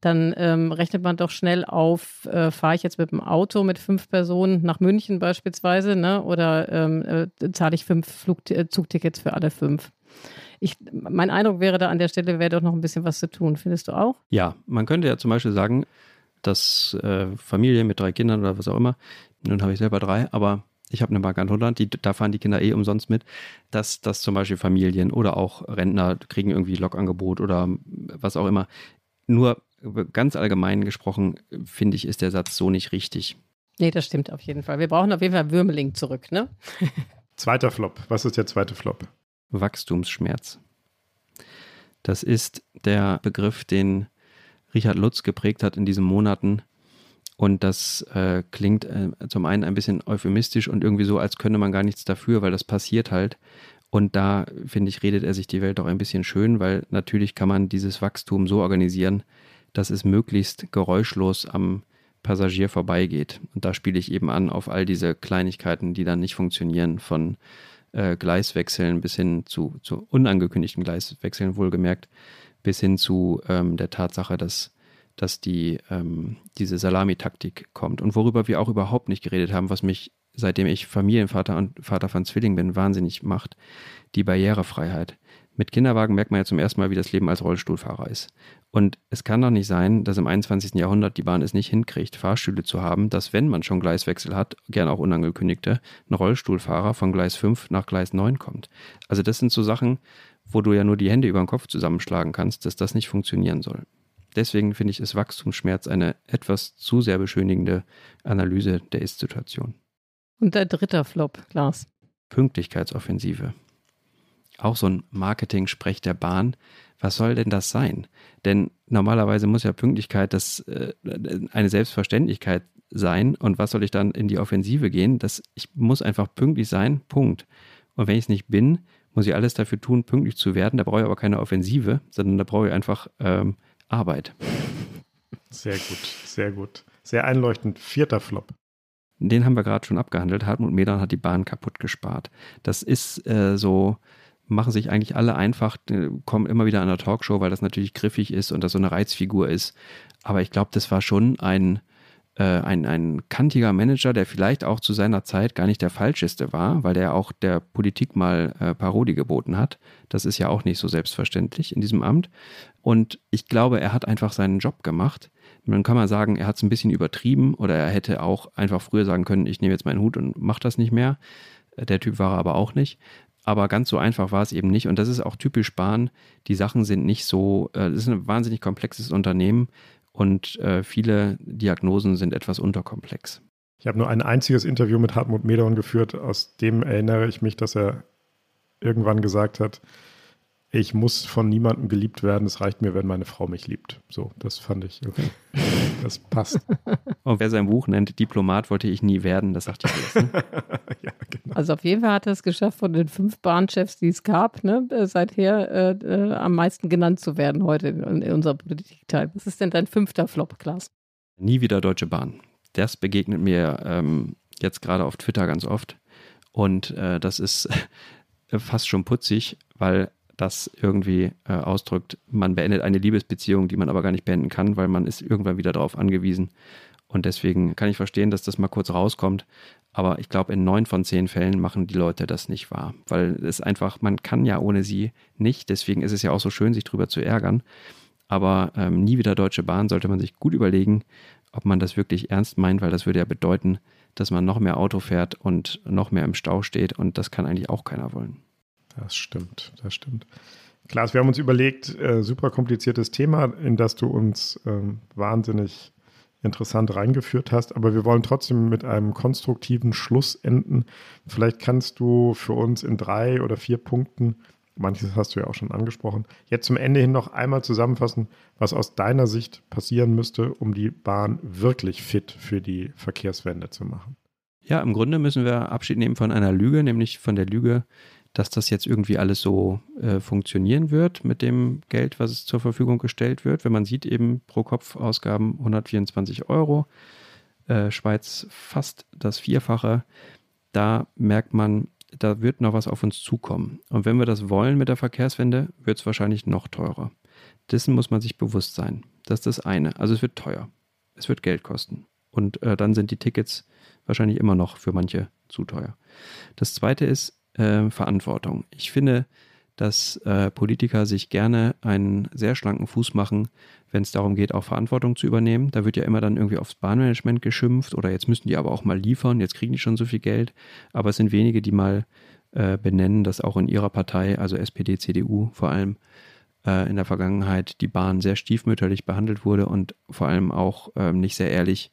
dann ähm, rechnet man doch schnell auf, äh, fahre ich jetzt mit dem Auto mit fünf Personen nach München beispielsweise, ne? oder ähm, äh, zahle ich fünf Flug äh, Zugtickets für alle fünf? Ich, mein Eindruck wäre da an der Stelle, wäre doch noch ein bisschen was zu tun. Findest du auch? Ja, man könnte ja zum Beispiel sagen, dass äh, Familie mit drei Kindern oder was auch immer, nun habe ich selber drei, aber ich habe eine Bank 100, die, da fahren die Kinder eh umsonst mit, dass, dass zum Beispiel Familien oder auch Rentner kriegen irgendwie Lokangebot oder was auch immer. Nur ganz allgemein gesprochen, finde ich, ist der Satz so nicht richtig. Nee, das stimmt auf jeden Fall. Wir brauchen auf jeden Fall Würmeling zurück, ne? Zweiter Flop. Was ist der zweite Flop? Wachstumsschmerz. Das ist der Begriff, den Richard Lutz geprägt hat in diesen Monaten. Und das äh, klingt äh, zum einen ein bisschen euphemistisch und irgendwie so, als könne man gar nichts dafür, weil das passiert halt. Und da, finde ich, redet er sich die Welt auch ein bisschen schön, weil natürlich kann man dieses Wachstum so organisieren, dass es möglichst geräuschlos am Passagier vorbeigeht. Und da spiele ich eben an auf all diese Kleinigkeiten, die dann nicht funktionieren, von äh, Gleiswechseln bis hin zu, zu unangekündigten Gleiswechseln, wohlgemerkt, bis hin zu ähm, der Tatsache, dass, dass die, ähm, diese Salamitaktik kommt. Und worüber wir auch überhaupt nicht geredet haben, was mich, seitdem ich Familienvater und Vater von Zwillingen bin, wahnsinnig macht, die Barrierefreiheit. Mit Kinderwagen merkt man ja zum ersten Mal, wie das Leben als Rollstuhlfahrer ist. Und es kann doch nicht sein, dass im 21. Jahrhundert die Bahn es nicht hinkriegt, Fahrstühle zu haben, dass, wenn man schon Gleiswechsel hat, gern auch unangekündigte, ein Rollstuhlfahrer von Gleis 5 nach Gleis 9 kommt. Also das sind so Sachen, wo du ja nur die Hände über den Kopf zusammenschlagen kannst, dass das nicht funktionieren soll. Deswegen finde ich, ist Wachstumsschmerz eine etwas zu sehr beschönigende Analyse der Ist-Situation. Und der dritte Flop, Glas. Pünktlichkeitsoffensive auch so ein Marketing-Sprech der Bahn. Was soll denn das sein? Denn normalerweise muss ja Pünktlichkeit das, äh, eine Selbstverständlichkeit sein. Und was soll ich dann in die Offensive gehen? Das, ich muss einfach pünktlich sein, Punkt. Und wenn ich es nicht bin, muss ich alles dafür tun, pünktlich zu werden. Da brauche ich aber keine Offensive, sondern da brauche ich einfach ähm, Arbeit. Sehr gut, sehr gut. Sehr einleuchtend. Vierter Flop. Den haben wir gerade schon abgehandelt. Hartmut Medern hat die Bahn kaputt gespart. Das ist äh, so, machen sich eigentlich alle einfach, kommen immer wieder an der Talkshow, weil das natürlich griffig ist und das so eine Reizfigur ist. Aber ich glaube, das war schon ein, äh, ein, ein kantiger Manager, der vielleicht auch zu seiner Zeit gar nicht der falscheste war, weil der auch der Politik mal äh, Parodie geboten hat. Das ist ja auch nicht so selbstverständlich in diesem Amt. Und ich glaube, er hat einfach seinen Job gemacht. dann kann man sagen, er hat es ein bisschen übertrieben oder er hätte auch einfach früher sagen können, ich nehme jetzt meinen Hut und mache das nicht mehr. Der Typ war er aber auch nicht. Aber ganz so einfach war es eben nicht. Und das ist auch typisch Bahn. Die Sachen sind nicht so, äh, es ist ein wahnsinnig komplexes Unternehmen und äh, viele Diagnosen sind etwas unterkomplex. Ich habe nur ein einziges Interview mit Hartmut Medorn geführt, aus dem erinnere ich mich, dass er irgendwann gesagt hat, ich muss von niemandem geliebt werden. Es reicht mir, wenn meine Frau mich liebt. So, das fand ich. Okay. Das passt. Und wer sein Buch nennt, Diplomat wollte ich nie werden, das sagt ja alles. Ne? ja, genau. Also auf jeden Fall hat er es geschafft, von den fünf Bahnchefs, die es gab, ne, äh, seither äh, äh, am meisten genannt zu werden heute in, in unserer Politikteil. Was ist denn dein fünfter Flop, Klaas? Nie wieder Deutsche Bahn. Das begegnet mir ähm, jetzt gerade auf Twitter ganz oft. Und äh, das ist fast schon putzig, weil das irgendwie äh, ausdrückt, man beendet eine Liebesbeziehung, die man aber gar nicht beenden kann, weil man ist irgendwann wieder darauf angewiesen. Und deswegen kann ich verstehen, dass das mal kurz rauskommt. Aber ich glaube, in neun von zehn Fällen machen die Leute das nicht wahr. Weil es einfach, man kann ja ohne sie nicht. Deswegen ist es ja auch so schön, sich drüber zu ärgern. Aber ähm, nie wieder Deutsche Bahn sollte man sich gut überlegen, ob man das wirklich ernst meint, weil das würde ja bedeuten, dass man noch mehr Auto fährt und noch mehr im Stau steht. Und das kann eigentlich auch keiner wollen. Das stimmt, das stimmt. Klaas, wir haben uns überlegt, äh, super kompliziertes Thema, in das du uns ähm, wahnsinnig interessant reingeführt hast, aber wir wollen trotzdem mit einem konstruktiven Schluss enden. Vielleicht kannst du für uns in drei oder vier Punkten, manches hast du ja auch schon angesprochen, jetzt zum Ende hin noch einmal zusammenfassen, was aus deiner Sicht passieren müsste, um die Bahn wirklich fit für die Verkehrswende zu machen. Ja, im Grunde müssen wir Abschied nehmen von einer Lüge, nämlich von der Lüge, dass das jetzt irgendwie alles so äh, funktionieren wird mit dem Geld, was es zur Verfügung gestellt wird. Wenn man sieht, eben pro Kopf Ausgaben 124 Euro, äh, Schweiz fast das Vierfache, da merkt man, da wird noch was auf uns zukommen. Und wenn wir das wollen mit der Verkehrswende, wird es wahrscheinlich noch teurer. Dessen muss man sich bewusst sein. Das ist das eine. Also es wird teuer. Es wird Geld kosten. Und äh, dann sind die Tickets wahrscheinlich immer noch für manche zu teuer. Das zweite ist, äh, Verantwortung. Ich finde, dass äh, Politiker sich gerne einen sehr schlanken Fuß machen, wenn es darum geht, auch Verantwortung zu übernehmen. Da wird ja immer dann irgendwie aufs Bahnmanagement geschimpft oder jetzt müssen die aber auch mal liefern, jetzt kriegen die schon so viel Geld. Aber es sind wenige, die mal äh, benennen, dass auch in ihrer Partei, also SPD, CDU vor allem, äh, in der Vergangenheit die Bahn sehr stiefmütterlich behandelt wurde und vor allem auch ähm, nicht sehr ehrlich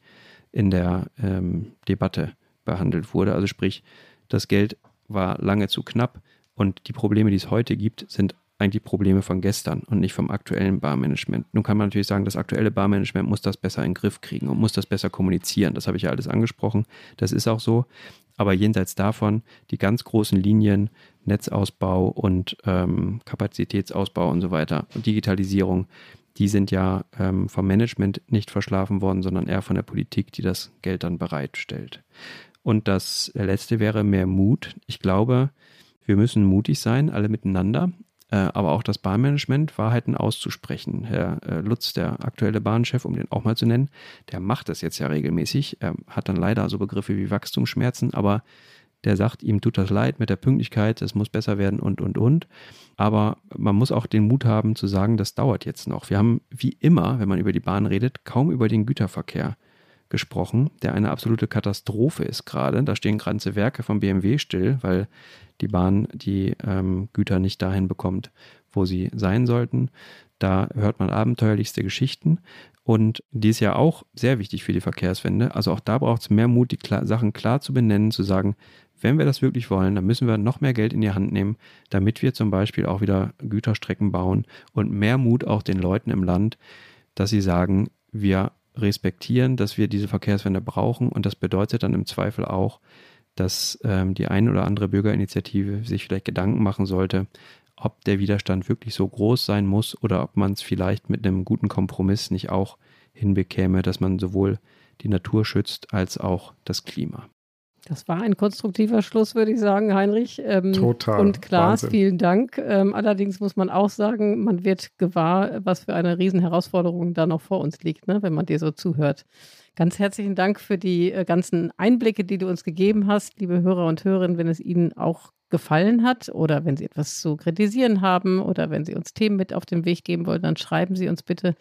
in der ähm, Debatte behandelt wurde. Also sprich, das Geld war lange zu knapp und die Probleme, die es heute gibt, sind eigentlich Probleme von gestern und nicht vom aktuellen Barmanagement. Nun kann man natürlich sagen, das aktuelle Barmanagement muss das besser in den Griff kriegen und muss das besser kommunizieren. Das habe ich ja alles angesprochen. Das ist auch so. Aber jenseits davon, die ganz großen Linien, Netzausbau und ähm, Kapazitätsausbau und so weiter, und Digitalisierung, die sind ja ähm, vom Management nicht verschlafen worden, sondern eher von der Politik, die das Geld dann bereitstellt. Und das letzte wäre mehr Mut. Ich glaube, wir müssen mutig sein, alle miteinander. Äh, aber auch das Bahnmanagement Wahrheiten auszusprechen. Herr äh, Lutz, der aktuelle Bahnchef, um den auch mal zu nennen, der macht das jetzt ja regelmäßig. Er hat dann leider so Begriffe wie Wachstumsschmerzen, aber der sagt, ihm tut das leid mit der Pünktlichkeit, es muss besser werden und, und, und. Aber man muss auch den Mut haben zu sagen, das dauert jetzt noch. Wir haben wie immer, wenn man über die Bahn redet, kaum über den Güterverkehr gesprochen, der eine absolute Katastrophe ist gerade. Da stehen ganze Werke von BMW still, weil die Bahn die ähm, Güter nicht dahin bekommt, wo sie sein sollten. Da hört man abenteuerlichste Geschichten. Und die ist ja auch sehr wichtig für die Verkehrswende. Also auch da braucht es mehr Mut, die klar, Sachen klar zu benennen, zu sagen, wenn wir das wirklich wollen, dann müssen wir noch mehr Geld in die Hand nehmen, damit wir zum Beispiel auch wieder Güterstrecken bauen und mehr Mut auch den Leuten im Land, dass sie sagen, wir respektieren, dass wir diese Verkehrswende brauchen und das bedeutet dann im Zweifel auch, dass ähm, die ein oder andere Bürgerinitiative sich vielleicht Gedanken machen sollte, ob der Widerstand wirklich so groß sein muss oder ob man es vielleicht mit einem guten Kompromiss nicht auch hinbekäme, dass man sowohl die Natur schützt als auch das Klima. Das war ein konstruktiver Schluss, würde ich sagen, Heinrich. Ähm, Total. Und Klaas, Wahnsinn. vielen Dank. Ähm, allerdings muss man auch sagen, man wird gewahr, was für eine Riesenherausforderung da noch vor uns liegt, ne, wenn man dir so zuhört. Ganz herzlichen Dank für die äh, ganzen Einblicke, die du uns gegeben hast, liebe Hörer und Hörerinnen. Wenn es Ihnen auch gefallen hat oder wenn Sie etwas zu kritisieren haben oder wenn Sie uns Themen mit auf den Weg geben wollen, dann schreiben Sie uns bitte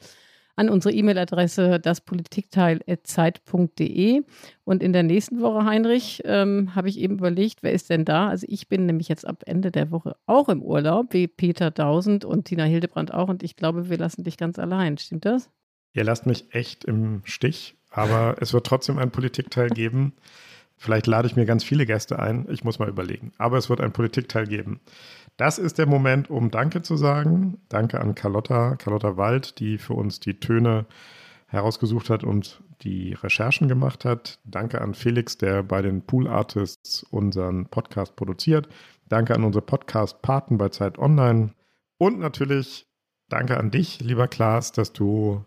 an unsere E-Mail-Adresse daspolitikteil.zeit.de. Und in der nächsten Woche, Heinrich, ähm, habe ich eben überlegt, wer ist denn da? Also ich bin nämlich jetzt ab Ende der Woche auch im Urlaub, wie Peter Dausend und Tina Hildebrand auch. Und ich glaube, wir lassen dich ganz allein. Stimmt das? Ihr lasst mich echt im Stich, aber es wird trotzdem einen Politikteil geben. Vielleicht lade ich mir ganz viele Gäste ein. Ich muss mal überlegen. Aber es wird einen Politikteil geben. Das ist der Moment, um Danke zu sagen. Danke an Carlotta, Carlotta Wald, die für uns die Töne herausgesucht hat und die Recherchen gemacht hat. Danke an Felix, der bei den Pool Artists unseren Podcast produziert. Danke an unsere Podcast-Paten bei Zeit Online. Und natürlich danke an dich, lieber Klaas, dass du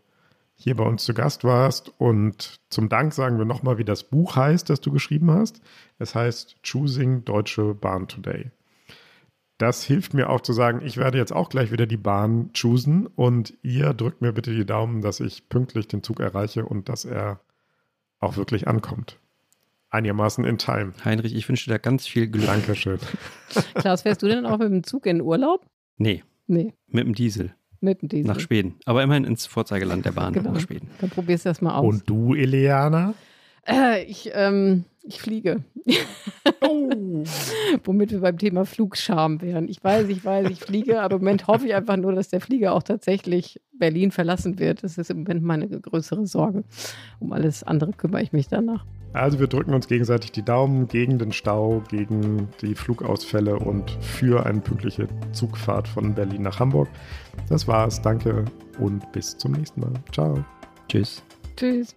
hier bei uns zu Gast warst. Und zum Dank sagen wir nochmal, wie das Buch heißt, das du geschrieben hast. Es heißt Choosing Deutsche Bahn Today. Das hilft mir auch zu sagen, ich werde jetzt auch gleich wieder die Bahn choosen und ihr drückt mir bitte die Daumen, dass ich pünktlich den Zug erreiche und dass er auch wirklich ankommt. Einigermaßen in Time. Heinrich, ich wünsche dir ganz viel Glück. Dankeschön. Klaus, fährst du denn auch mit dem Zug in Urlaub? Nee. Nee. Mit dem Diesel. Mit dem Diesel. Nach Schweden. Aber immerhin ins Vorzeigeland der Bahn Genau. nach Schweden. Dann probierst du das mal aus. Und du, Eleana? Äh, ich, ähm, ich fliege. Womit wir beim Thema Flugscham wären. Ich weiß, ich weiß, ich fliege, aber im Moment hoffe ich einfach nur, dass der Flieger auch tatsächlich Berlin verlassen wird. Das ist im Moment meine größere Sorge. Um alles andere kümmere ich mich danach. Also wir drücken uns gegenseitig die Daumen gegen den Stau, gegen die Flugausfälle und für eine pünktliche Zugfahrt von Berlin nach Hamburg. Das war's. Danke und bis zum nächsten Mal. Ciao. Tschüss. Tschüss.